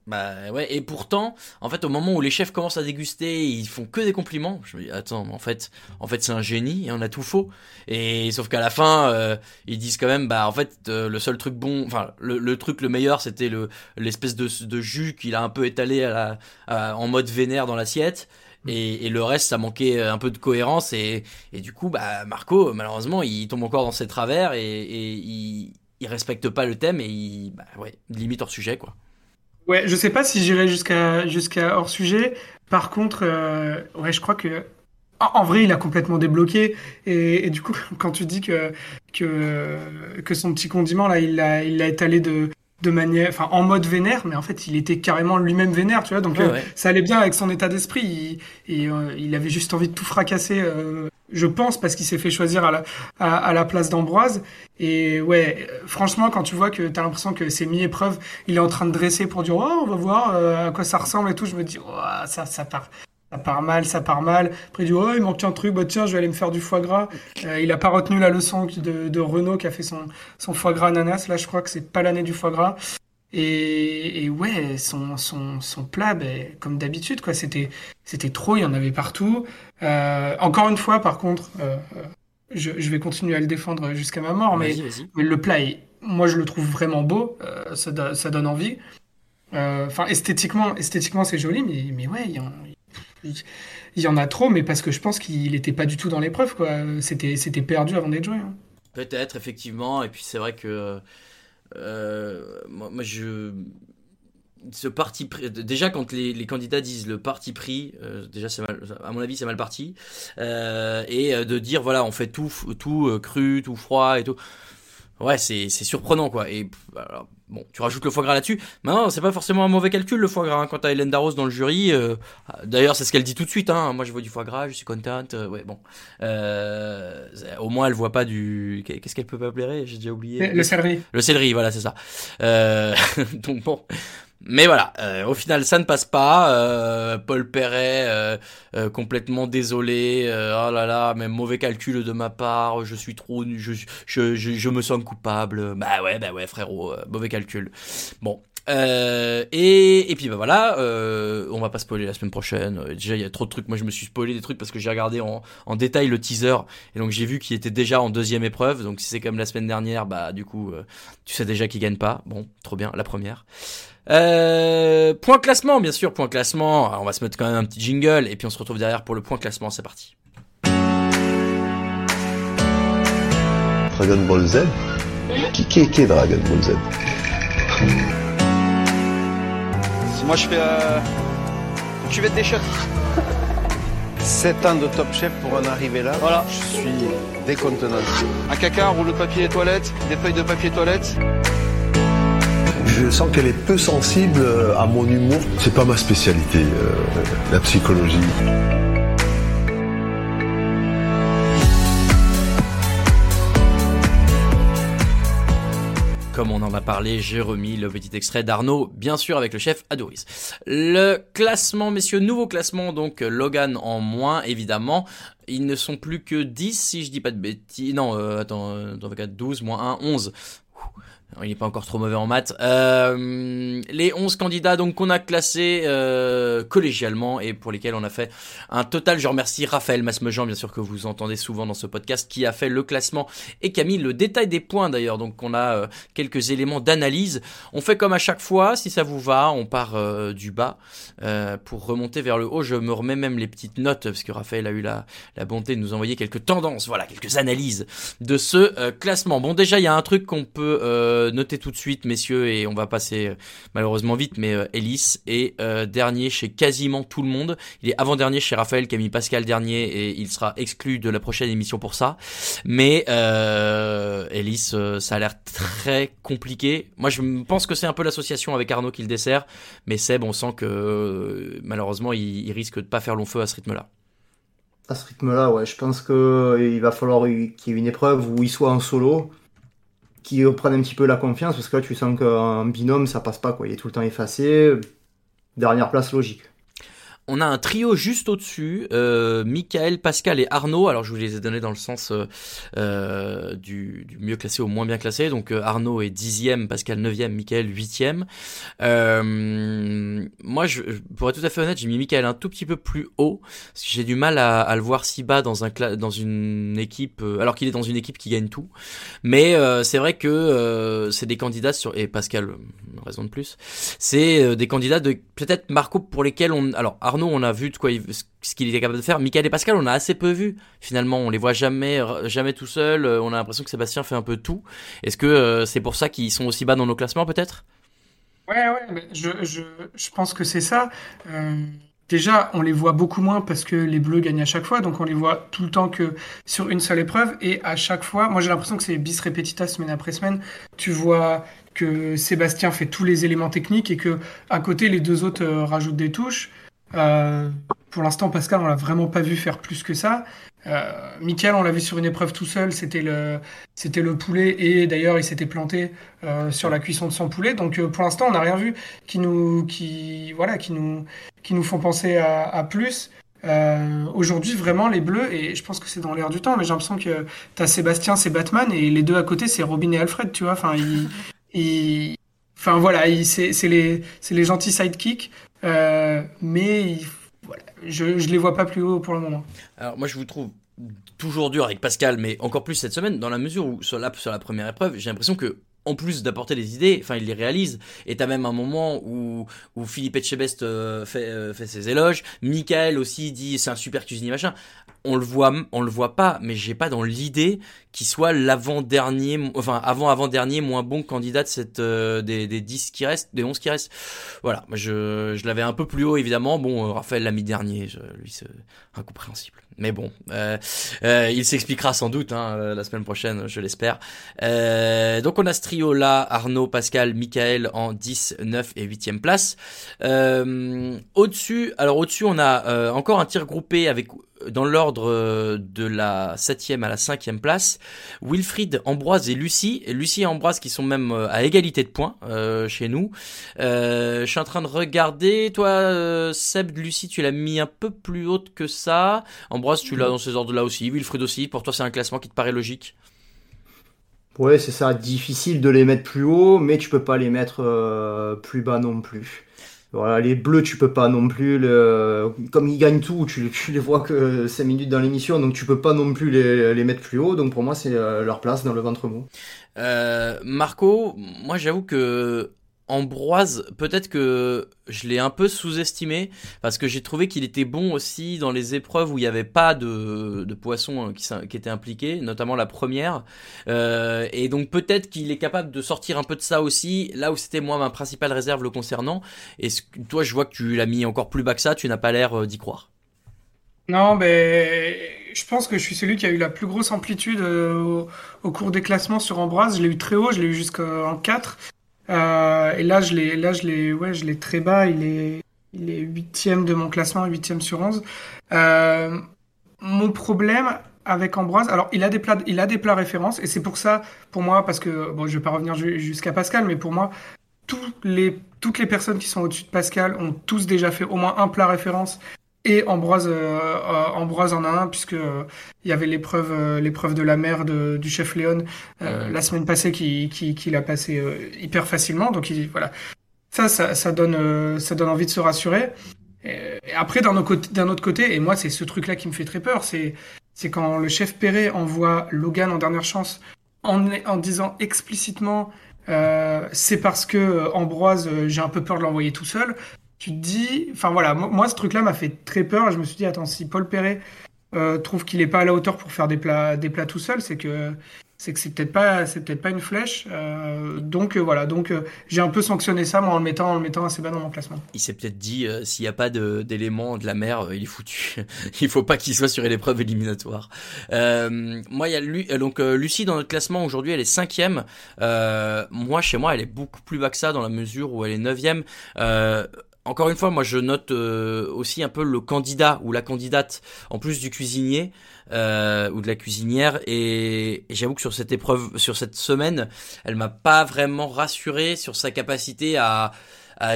Bah ouais, et pourtant, en fait, au moment où les chefs commencent à déguster, ils font que des compliments. Je me dis, attends, en fait, en fait, c'est un génie et on a tout faux. Et sauf qu'à la fin, euh, ils disent quand même, bah en fait, euh, le seul truc bon, enfin, le, le, truc le meilleur, c'était le l'espèce de, de jus qu'il a un peu étalé à la, à, en mode vénère dans l'assiette. Et, et, le reste, ça manquait un peu de cohérence. Et, et du coup, bah Marco, malheureusement, il tombe encore dans ses travers et, et il, il respecte pas le thème et il, bah ouais, limite hors sujet, quoi. Ouais, je sais pas si j'irai jusqu'à jusqu'à hors sujet. Par contre, euh, ouais, je crois que en vrai, il a complètement débloqué. Et, et, du coup, quand tu dis que que que son petit condiment là, il l'a il l'a étalé de de manière, enfin en mode vénère, mais en fait, il était carrément lui-même vénère, tu vois. Donc ouais, euh, ouais. ça allait bien avec son état d'esprit. Il, et, euh, il avait juste envie de tout fracasser. Euh, je pense parce qu'il s'est fait choisir à la, à, à la place d'Ambroise. Et ouais, franchement, quand tu vois que tu as l'impression que c'est mis épreuve, il est en train de dresser pour dire oh, on va voir euh, à quoi ça ressemble et tout, je me dis oh, ça, ça part. Ça part mal, ça part mal. Après, il dit oh, il manque un truc, bah tiens, je vais aller me faire du foie gras. Euh, il a pas retenu la leçon de, de Renault qui a fait son, son foie gras ananas. Là, je crois que c'est pas l'année du foie gras. Et, et, ouais, son, son, son plat, ben, comme d'habitude, quoi, c'était, c'était trop, il y en avait partout. Euh, encore une fois, par contre, euh, je, je, vais continuer à le défendre jusqu'à ma mort, mais, vas -y, vas -y. mais, le plat, est, moi, je le trouve vraiment beau, ça, ça, donne envie. Enfin, esthétiquement, esthétiquement, c'est joli, mais, mais ouais, il y, en, il y en a trop, mais parce que je pense qu'il n'était pas du tout dans l'épreuve, quoi. C'était, perdu avant d'être joué. Hein. Peut-être, effectivement, et puis c'est vrai que euh, je ce parti déjà quand les, candidats disent le parti pris euh, déjà c'est à mon avis c'est mal parti euh, et de dire voilà on fait tout tout cru tout froid et tout Ouais, c'est c'est surprenant quoi. Et alors, bon, tu rajoutes le foie gras là-dessus. Maintenant, c'est pas forcément un mauvais calcul le foie gras. Hein. Quand t'as Hélène Darros dans le jury, euh, d'ailleurs, c'est ce qu'elle dit tout de suite. Hein. Moi, je veux du foie gras, je suis contente. euh, ouais, bon. Euh, au moins, elle voit pas du. Qu'est-ce qu'elle peut pas blairer J'ai déjà oublié. Le céleri. Le céleri, voilà, c'est ça. Euh, donc bon. Mais voilà, euh, au final ça ne passe pas. Euh, Paul Perret euh, euh, complètement désolé. oh là là, même mauvais calcul de ma part. Je suis trop, je, je, je, je me sens coupable. Bah ouais, bah ouais, frérot, mauvais calcul. Bon. Euh, et, et puis bah voilà, euh, on va pas spoiler la semaine prochaine. Euh, Déjà il y a trop de trucs. Moi je me suis spoilé des trucs parce que j'ai regardé en, en détail le teaser et donc j'ai vu qu'il était déjà en deuxième épreuve. Donc si c'est comme la semaine dernière, bah du coup euh, tu sais déjà qu'il gagne pas. Bon, trop bien, la première. Euh, point classement, bien sûr, point classement. Alors, on va se mettre quand même un petit jingle et puis on se retrouve derrière pour le point classement. C'est parti. Dragon Ball Z? Qui, qui, qui est Dragon Ball Z? Moi je fais euh, cuvette des chefs. 7 ans de top chef pour en arriver là. Voilà. Je suis décontenancé. Un caca, un rouleau de papier toilette, des feuilles de papier toilette. Je sens qu'elle est peu sensible à mon humour. C'est pas ma spécialité, euh, la psychologie. Comme on en a parlé, j'ai remis le petit extrait d'Arnaud, bien sûr avec le chef Adoris. Le classement, messieurs, nouveau classement, donc Logan en moins, évidemment. Ils ne sont plus que 10, si je dis pas de bêtises. Non, euh, attends, euh, dans le cas de 12, moins 1, 11. Il n'est pas encore trop mauvais en maths. Euh, les 11 candidats donc qu'on a classés euh, collégialement et pour lesquels on a fait un total. Je remercie Raphaël Masmejean, bien sûr que vous entendez souvent dans ce podcast, qui a fait le classement et mis le détail des points d'ailleurs. Donc on a euh, quelques éléments d'analyse. On fait comme à chaque fois, si ça vous va, on part du bas pour remonter vers le haut. Je me remets même les petites notes parce que Raphaël a eu la, la bonté de nous envoyer quelques tendances, voilà, quelques analyses de ce classement. Bon déjà il y a un truc qu'on peut euh, noter tout de suite, messieurs, et on va passer euh, malheureusement vite, mais euh, Ellis est dernier chez quasiment tout le monde. Il est avant-dernier chez Raphaël, mis Pascal dernier, et il sera exclu de la prochaine émission pour ça. Mais Ellis, ça a l'air très compliqué. Moi, je pense que c'est un peu l'association avec Arnaud qui le dessert, mais Seb, on sent que malheureusement, il, il risque de pas faire long feu à ce rythme-là. À ce rythme-là, ouais, je pense qu'il va falloir qu'il y ait une épreuve où il soit en solo, qu'il reprenne un petit peu la confiance, parce que là, tu sens qu'un binôme, ça passe pas, quoi. Il est tout le temps effacé. Dernière place logique. On a un trio juste au-dessus, euh, Michael, Pascal et Arnaud. Alors je vous les ai donnés dans le sens euh, euh, du, mieux classé au moins bien classé. Donc Arnaud est dixième, Pascal neuvième, Michael huitième. Moi, je, pour être tout à fait honnête, j'ai mis Michael un tout petit peu plus haut parce que j'ai du mal à, le voir si bas dans un dans une équipe, alors qu'il est dans une équipe qui gagne tout. Mais c'est vrai que c'est des candidats sur et Pascal, raison de plus, c'est des candidats de peut-être Marco pour lesquels on, alors Arnaud, on a vu de quoi ce qu'il était capable de faire. Michael et Pascal, on a assez peu vu. Finalement, on les voit jamais, jamais tout seuls. Euh, On a l'impression que Sébastien fait un peu tout. Est-ce que euh, c'est pour ça qu'ils sont aussi bas dans nos classements, peut-être? Ouais, ouais, je, je, je pense que c'est ça. Euh, déjà, on les voit beaucoup moins parce que les Bleus gagnent à chaque fois, donc on les voit tout le temps que sur une seule épreuve. Et à chaque fois, moi j'ai l'impression que c'est bis repetita semaine après semaine. Tu vois que Sébastien fait tous les éléments techniques et que à côté les deux autres rajoutent des touches. Euh, pour l'instant, Pascal, on l'a vraiment pas vu faire plus que ça. Euh, Michael, on l'a vu sur une épreuve tout seul, c'était le, c'était le poulet et d'ailleurs il s'était planté euh, sur la cuisson de son poulet. Donc euh, pour l'instant, on n'a rien vu qui nous, qui, voilà, qui nous, qui nous font penser à, à plus. Euh, Aujourd'hui, vraiment, les Bleus, et je pense que c'est dans l'air du temps, mais j'ai l'impression que t'as Sébastien, c'est Batman, et les deux à côté, c'est Robin et Alfred, tu vois. Enfin, ils, ils- enfin voilà, c'est les, les gentils sidekicks, euh, mais ils- voilà, je, je les vois pas plus haut pour le moment. Alors moi je vous trouve toujours dur avec Pascal, mais encore plus cette semaine, dans la mesure où sur la, sur la première épreuve, j'ai l'impression que en plus d'apporter des idées, enfin il les réalise. Et t'as même un moment où où Philippe Etchebest euh, fait euh, fait ses éloges, Michael aussi dit c'est un super cuisinier machin. on le voit, on le voit pas, mais j'ai pas dans l'idée qu'il soit l'avant-dernier, enfin avant-avant-dernier moins bon candidat de cette euh, des, des 10 qui restent, des 11 qui restent. Voilà, je, je l'avais un peu plus haut évidemment. Bon, euh, Raphaël l'a mis dernier, je, lui c'est incompréhensible. Mais bon, euh, euh, il s'expliquera sans doute hein, la semaine prochaine, je l'espère. Euh, donc on a ce trio là, Arnaud, Pascal, Michael en 10, 9 et 8e place. au-dessus, alors au-dessus on a encore un tir groupé avec dans l'ordre euh, de la 7e à la 5e place, Wilfried, Ambroise et Lucie. Lucie et Ambroise qui sont même euh, à égalité de points euh, chez nous. je suis en train de regarder. Toi, Seb, Lucie, tu l'as mis un peu plus haute que ça. Ambroise, tu l'as dans ces ordres-là aussi. Wilfried aussi. Pour toi, c'est un classement qui te paraît logique? Ouais, c'est ça. Difficile de les mettre plus haut, mais tu peux pas les mettre plus bas non plus. Voilà, les bleus, tu peux pas non plus. Le... Comme ils gagnent tout, tu, les vois que 5 minutes dans l'émission, donc tu peux pas non plus les, mettre plus haut. Donc pour moi, c'est euh, leur place dans le ventre mou. Euh, Marco, moi j'avoue que Ambroise, peut-être que je l'ai un peu sous-estimé parce que j'ai trouvé qu'il était bon aussi dans les épreuves où il n'y avait pas de, de poissons hein, qui, qui étaient impliqués, notamment la première. Euh, et donc peut-être qu'il est capable de sortir un peu de ça aussi, là où c'était moi ma principale réserve le concernant. Et toi, je vois que tu l'as mis encore plus bas que ça, tu n'as pas l'air euh, d'y croire. Non, mais je pense que je suis celui qui a eu la plus grosse amplitude euh, au, cours des classements sur Ambroise. Je l'ai eu très haut, je l'ai eu jusqu'en 4. Euh, et là, je l'ai, là, je l'ai, ouais, je l'ai très bas. Il est, il est huitième de mon classement, huitième sur 11. Euh, mon problème avec Ambroise, alors il a des plats, il a des plats références, et c'est pour ça, pour moi, parce que bon, je vais pas revenir jusqu'à Pascal, mais pour moi, toutes les personnes qui sont au-dessus de Pascal ont tous déjà fait au moins un plat référence et Ambroise, euh, Ambroise en a un, puisque euh, il y avait l'épreuve, euh, l'épreuve de la mer de, du chef Léon la semaine passée qui, qui, qui l'a passé hyper facilement. Donc il, voilà, ça, ça, ça donne, ça donne envie de se rassurer. Et, après, d'un autre, côté, d'un autre côté, et moi c'est ce truc-là qui me fait très peur, c'est, c'est quand le chef Perret envoie Logan en dernière chance en, en disant explicitement euh, c'est parce que Ambroise, j'ai un peu peur de l'envoyer tout seul tu te dis, enfin voilà, moi, ce truc-là m'a fait très peur. Je me suis dit, attends, si Paul Perret euh, trouve qu'il n'est pas à la hauteur pour faire des plats, des plats tout seul, c'est que c'est peut-être pas, c'est pas une flèche. Euh, donc euh, voilà, donc j'ai un peu sanctionné ça moi, en le mettant, en le mettant assez bas dans mon classement. Il s'est peut-être dit, s'il n'y a pas d'éléments de, la mer, il est foutu. il faut pas qu'il soit sur l'épreuve éliminatoire. moi, il y a donc Lucie dans notre classement aujourd'hui, elle est cinquième. moi, chez moi, elle est beaucoup plus bas que ça dans la mesure où elle est neuvième encore une fois, moi je note euh, aussi un peu le candidat ou la candidate en plus du cuisinier euh, ou de la cuisinière et, j'avoue que sur cette épreuve, sur cette semaine, elle m'a pas vraiment rassuré sur sa capacité à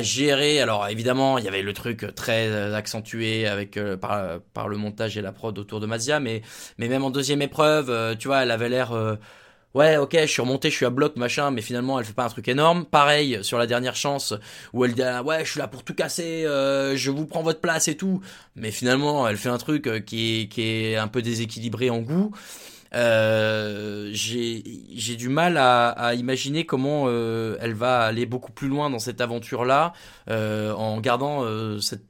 gérer. Alors évidemment, il y avait le truc très accentué avec euh, par, par le montage et la prod autour de Mazia, mais mais même en deuxième épreuve, tu vois, elle avait l'air ouais, ok, je suis remonté, je suis à bloc, machin, mais finalement, elle fait pas un truc énorme. Pareil, sur la dernière chance, où elle dit, ah, ouais, je suis là pour tout casser, euh, je vous prends votre place et tout. Mais finalement, elle fait un truc euh, qui est, qui est un peu déséquilibré en goût. Euh, j'ai du mal à, à imaginer comment euh, elle va aller beaucoup plus loin dans cette aventure là euh, en gardant cette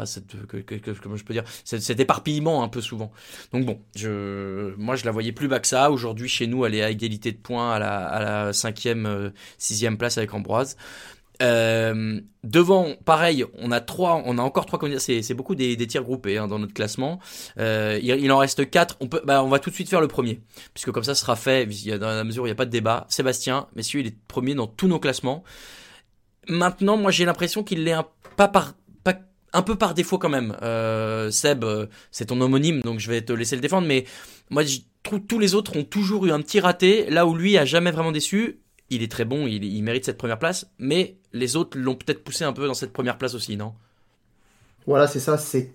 pas je cet, éparpillement un peu souvent donc bon moi je la voyais plus bas que ça aujourd'hui chez nous elle est à égalité de points à la à la cinquième euh, sixième place avec Ambroise euh, devant, pareil, on a trois, on a encore trois candidats. C'est, beaucoup des, des tirs groupés hein, dans notre classement. Euh, il, en reste quatre. Bah, on va tout de suite faire le premier, puisque comme ça, sera fait. Dans la mesure où il n'y a pas de débat. Sébastien, messieurs, il est premier dans tous nos classements. Maintenant, moi, j'ai l'impression qu'il l'est pas par un peu par défaut quand même. Euh, Seb, euh, c'est ton homonyme, donc je vais te laisser le défendre, mais moi je trouve tous les autres ont toujours eu un petit raté, là où lui a jamais vraiment déçu. Il est très bon, il, mérite cette première place, mais les autres l'ont peut-être poussé un peu dans cette première place aussi, non? Voilà, c'est ça, c'est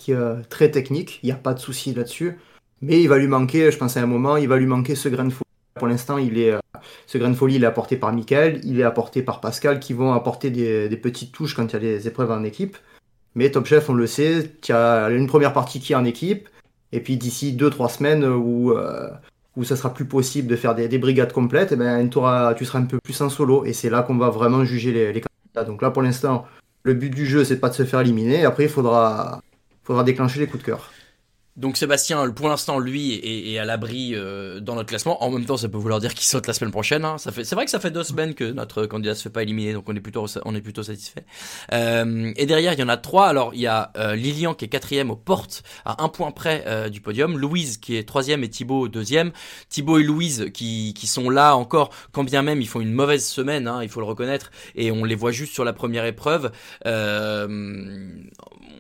très technique, il n'y a pas de souci là-dessus, mais il va lui manquer, je pense à un moment, il va lui manquer ce grain de folie. Pour l'instant, il est, euh, ce grain de folie, il est apporté par Michael, il est apporté par Pascal, qui vont apporter des petites touches quand il y a des épreuves en équipe. Mais Top Chef, on le sait, tu as une première partie qui est en équipe, et puis d'ici 2-3 semaines où, euh, où ça sera plus possible de faire des, brigades complètes, et eh ben, tu seras un peu plus en solo, et c'est là qu'on va vraiment juger les, les, candidats. Donc là, pour l'instant, le but du jeu, c'est pas de se faire éliminer, après, il faudra, faudra déclencher les coups de cœur. Donc Sébastien, pour l'instant, lui, est, à l'abri euh, dans notre classement. En même temps, ça peut vouloir dire qu'il saute la semaine prochaine. Hein. Ça fait, c'est vrai que ça fait deux semaines que notre candidat se fait pas éliminer, donc on est plutôt, on est plutôt satisfait. Euh, et derrière, il y en a trois. Alors, il y a euh, Lilian qui est quatrième aux portes, à un point près du podium. Louise qui est troisième et Thibaut deuxième. Thibaut et Louise qui, qui sont là encore, quand bien même ils font une mauvaise semaine, hein, il faut le reconnaître, et on les voit juste sur la première épreuve.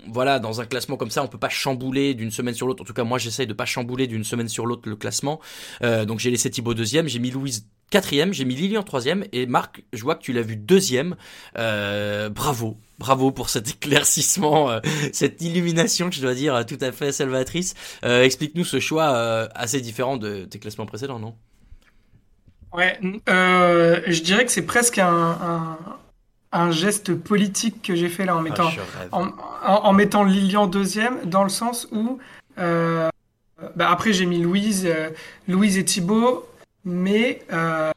Voilà, dans un classement comme ça, on peut pas chambouler d'une semaine sur l'autre. En tout cas, moi, j'essaye de pas chambouler d'une semaine sur l'autre le classement. Euh, donc, j'ai laissé Thibaut deuxième, j'ai mis Louise quatrième, j'ai mis Lilian troisième, et Marc, je vois que tu l'as vu deuxième. Euh, bravo, bravo pour cet éclaircissement, euh, cette illumination que je dois dire tout à fait salvatrice. Explique-nous ce choix assez différent de tes classements précédents, non? Ouais, je dirais que c'est presque un, un geste politique que j'ai fait là en mettant, en, en, en mettant Lilian deuxième, dans le sens où euh, bah après j'ai mis Louise, euh, Louise et Thibaut, mais euh,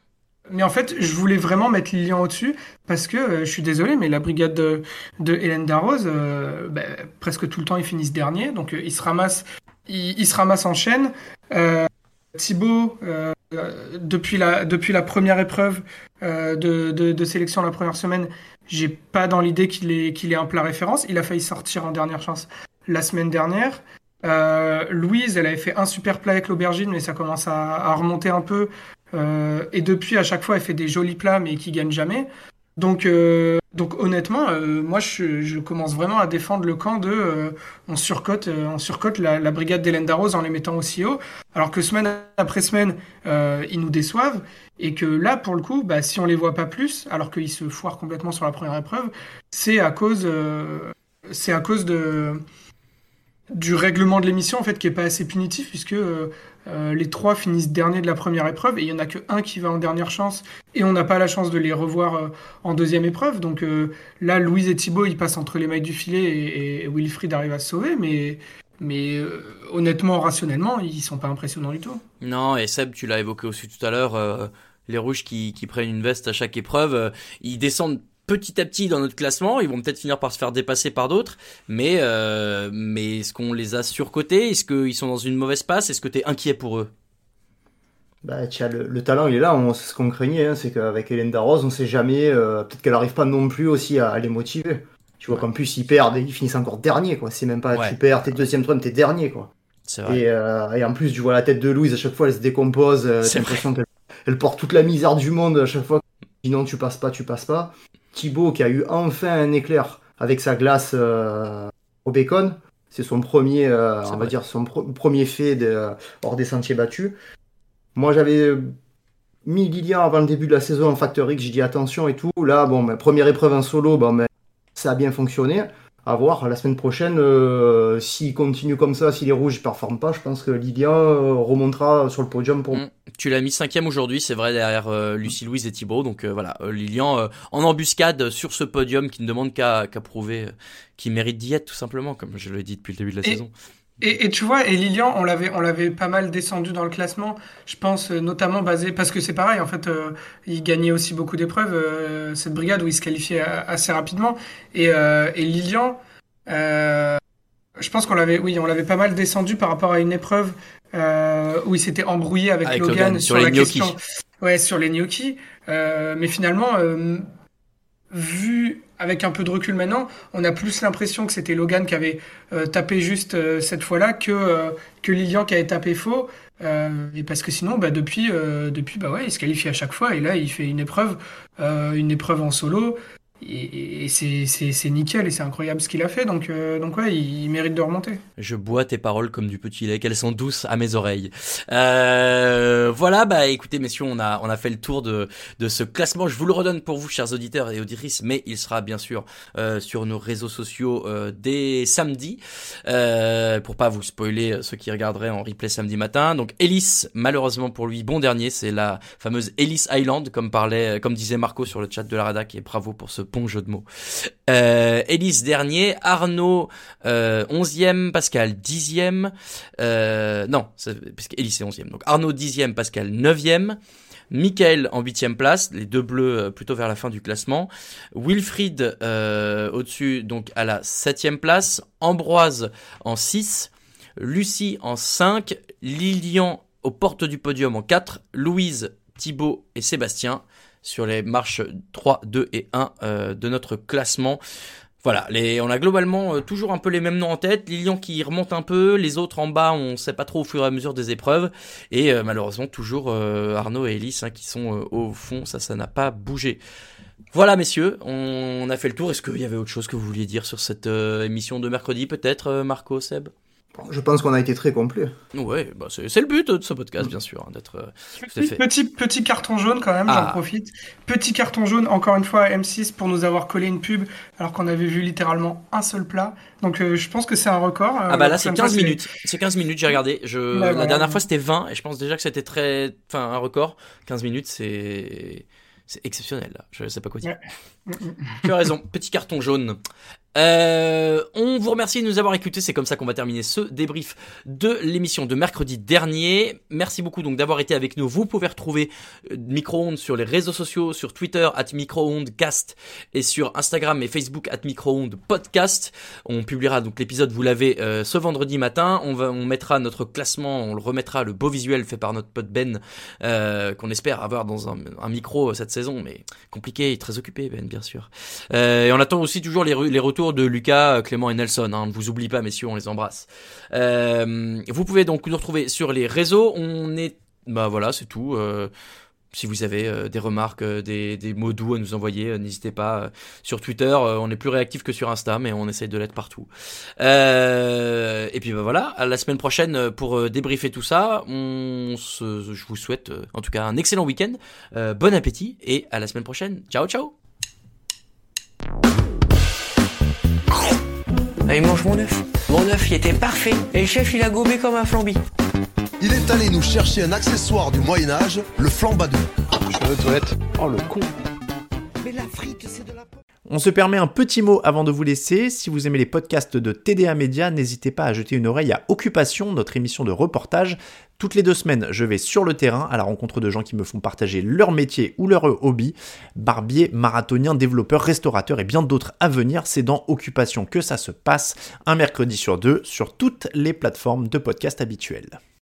mais en fait je voulais vraiment mettre Lilian au-dessus parce que je suis désolé, mais la brigade de, de Hélène Darroze, bah, presque tout le temps ils finissent dernier, donc ils se ramassent, ils, ils se ramassent en chaîne. Thibaut, euh, depuis la depuis la première épreuve euh, de, de, sélection la première semaine, j'ai pas dans l'idée qu'il est qu'il est un plat référence. Il a failli sortir en dernière chance la semaine dernière. Euh, Louise, elle avait fait un super plat avec l'aubergine, mais ça commence à, remonter un peu. Euh, et depuis, à chaque fois, elle fait des jolis plats, mais qui gagnent jamais. Donc, euh, donc honnêtement, euh, moi, je, je, commence vraiment à défendre le camp de euh, on surcote, euh, on surcote la, la brigade d'Hélène Darroze en les mettant aussi haut, alors que semaine après semaine, euh, ils nous déçoivent, et que là, pour le coup, bah, si on les voit pas plus, alors qu'ils se foirent complètement sur la première épreuve, c'est à cause, c'est à cause de du règlement de l'émission en fait qui est pas assez punitif puisque euh, les trois finissent dernier de la première épreuve et il y en a que un qui va en dernière chance et on n'a pas la chance de les revoir euh, en deuxième épreuve. Donc euh, là Louise et Thibaut ils passent entre les mailles du filet et, Wilfried arrive à se sauver mais mais honnêtement rationnellement ils sont pas impressionnants du tout. Non et Seb tu l'as évoqué aussi tout à l'heure les rouges qui, qui prennent une veste à chaque épreuve ils descendent petit à petit dans notre classement, ils vont peut-être finir par se faire dépasser par d'autres, mais euh, mais est-ce qu'on les a surcotés? Est-ce qu'ils sont dans une mauvaise passe? Est-ce que tu es inquiet pour eux? Bah, tiens, le, le, talent, il est là. On, ce qu'on craignait, hein, c'est qu'avec Hélène Darroze, on sait jamais. Euh, Peut-être qu'elle arrive pas non plus aussi à, à les motiver. Tu vois ouais. qu'en plus, ils perdent et ils finissent encore dernier, quoi. C'est même pas ouais. tu perds, t'es deuxième troisième, t'es dernier, quoi. Vrai. Et, euh, et, en plus, tu vois la tête de Louise, à chaque fois, elle se décompose. T'as l'impression qu'elle elle porte toute la misère du monde à chaque fois. Sinon, tu passes pas, tu passes pas. Thibaut qui a eu enfin un éclair avec sa glace euh, au bacon. C'est son premier, euh, on va dire, son pr premier fait de, euh, hors des sentiers battus. Moi, j'avais mis Lilian avant le début de la saison en Factor X, j'ai dit attention et tout. Là, bon, ma première épreuve en solo, bon, ça a bien fonctionné. À voir la semaine prochaine, euh, s'il continue comme ça, si les rouges ne performent pas, je pense que Lilian euh, remontera sur le podium pour. Mmh. Tu l'as mis cinquième aujourd'hui, c'est vrai, derrière euh, Lucie Louise et Thibaut. Donc euh, voilà, Lilian en embuscade sur ce podium qui ne demande qu'à qu prouver qu'il mérite d'y être tout simplement, comme je l'ai dit depuis le début de la et, saison. Et, et, tu vois, et Lilian, on l'avait, on l'avait pas mal descendu dans le classement. Je pense notamment basé parce que c'est pareil. En fait, euh, il gagnait aussi beaucoup d'épreuves euh, cette brigade où il se qualifiait assez rapidement. Et, euh, et Lilian, je pense qu'on l'avait, oui, on l'avait pas mal descendu par rapport à une épreuve où il s'était embrouillé avec, avec Logan, Logan, sur, sur la gnocchi. question, ouais, sur les gnocchis. mais finalement, vu avec un peu de recul maintenant, on a plus l'impression que c'était Logan qui avait euh, tapé juste euh, cette fois-là que, euh, que Lilian qui avait tapé faux. et parce que sinon, bah, depuis, depuis bah ouais, il se qualifie à chaque fois et là, il fait une épreuve, une épreuve en solo. Et, et c'est nickel et c'est incroyable ce qu'il a fait. Donc, donc ouais, il, mérite de remonter. Je bois tes paroles comme du petit lait, qu'elles sont douces à mes oreilles. Euh, voilà, bah écoutez messieurs, on a on a fait le tour de de ce classement. Je vous le redonne pour vous, chers auditeurs et auditrices, mais il sera bien sûr euh, sur nos réseaux sociaux euh, dès samedi euh, pour pas vous spoiler ceux qui regarderaient en replay samedi matin. Donc Ellis, malheureusement pour lui, bon dernier, c'est la fameuse Ellis Island, comme parlait, comme disait Marco sur le chat de la Radac, et bravo pour ce bon jeu de mots. Euh, Elise dernier, Arnaud euh, 11e, Pascal 10e. Euh, non, parce qu'Elise est 11e. Donc Arnaud 10e, Pascal 9e. Michael en huitième place, les deux bleus euh, plutôt vers la fin du classement. Wilfried au-dessus, donc à la septième place. Ambroise en 6. Lucie en 5, Lilian aux portes du podium en 4, Louise, Thibaut et Sébastien sur les marches 3, 2 et 1 euh, de notre classement. Voilà, les, on a globalement euh, toujours un peu les mêmes noms en tête. Lilian qui remonte un peu, les autres en bas, on sait pas trop au fur et à mesure des épreuves. Et euh, malheureusement, toujours Arnaud et Elise hein, qui sont au fond, ça, ça n'a pas bougé. Voilà, messieurs, on a fait le tour. Est-ce qu'il y avait autre chose que vous vouliez dire sur cette émission de mercredi, peut-être, Marco, Seb? Je pense qu'on a été très complet. Ouais, bah c'est c'est le but de ce podcast, bien sûr, hein, d'être euh. Petit, petit carton jaune quand même, j'en Ah. profite. Petit carton jaune, encore une fois, à M6 pour nous avoir collé une pub alors qu'on avait vu littéralement un seul plat. Donc euh, je pense que c'est un record. Euh, Ah bah là c'est prochaine 15 fois, minutes. C'est 15 minutes, j'ai regardé. Je Bah, la dernière fois c'était 20 et je pense déjà que c'était très enfin un record. 15 minutes c'est c'est exceptionnel là. Je sais pas quoi dire. Ouais. Tu as raison, petit carton jaune. Euh, on vous remercie de nous avoir écoutés. C'est comme ça qu'on va terminer ce débrief de l'émission de mercredi dernier. Merci beaucoup donc d'avoir été avec nous. Vous pouvez retrouver euh, Micro-ondes sur les réseaux sociaux, sur Twitter at micro-ondes-cast et sur Instagram et Facebook at micro-ondes podcast. On publiera donc l'épisode, vous l'avez euh, ce vendredi matin. On va, on mettra notre classement, on le remettra le beau visuel fait par notre pote Ben, qu'on espère avoir dans un, micro cette saison, mais compliqué, très occupé Ben bien sûr. Euh, et on attend aussi toujours les, re- les retours de Lucas, euh, Clément et Nelson. Hein. Ne vous oublie pas, messieurs, on les embrasse. Euh, vous pouvez donc nous retrouver sur les réseaux. On est, bah voilà, c'est tout. Si vous avez des remarques, des, mots doux à nous envoyer, n'hésitez pas. sur Twitter, on est plus réactif que sur Insta, mais on essaye de l'être partout. Et puis bah voilà, à la semaine prochaine pour débriefer tout ça. Je vous souhaite en tout cas un excellent week-end, bon appétit et à la semaine prochaine. Ciao ciao. Ah, il mange mon œuf. Mon œuf, il était parfait. Et le chef, il a gobé comme un flambi. Il est allé nous chercher un accessoire du Moyen-Âge, le flambadou. Je toilettes. Oh le con. Mais la frite, c'est de la. On se permet un petit mot avant de vous laisser. Si vous aimez les podcasts de TDA Média, n'hésitez pas à jeter une oreille à Occupation, notre émission de reportage. Toutes les deux semaines, je vais sur le terrain à la rencontre de gens qui me font partager leur métier ou leur hobby. Barbier, marathonien, développeur, restaurateur et bien d'autres à venir. C'est dans Occupation que ça se passe, un mercredi sur deux, sur toutes les plateformes de podcast habituelles.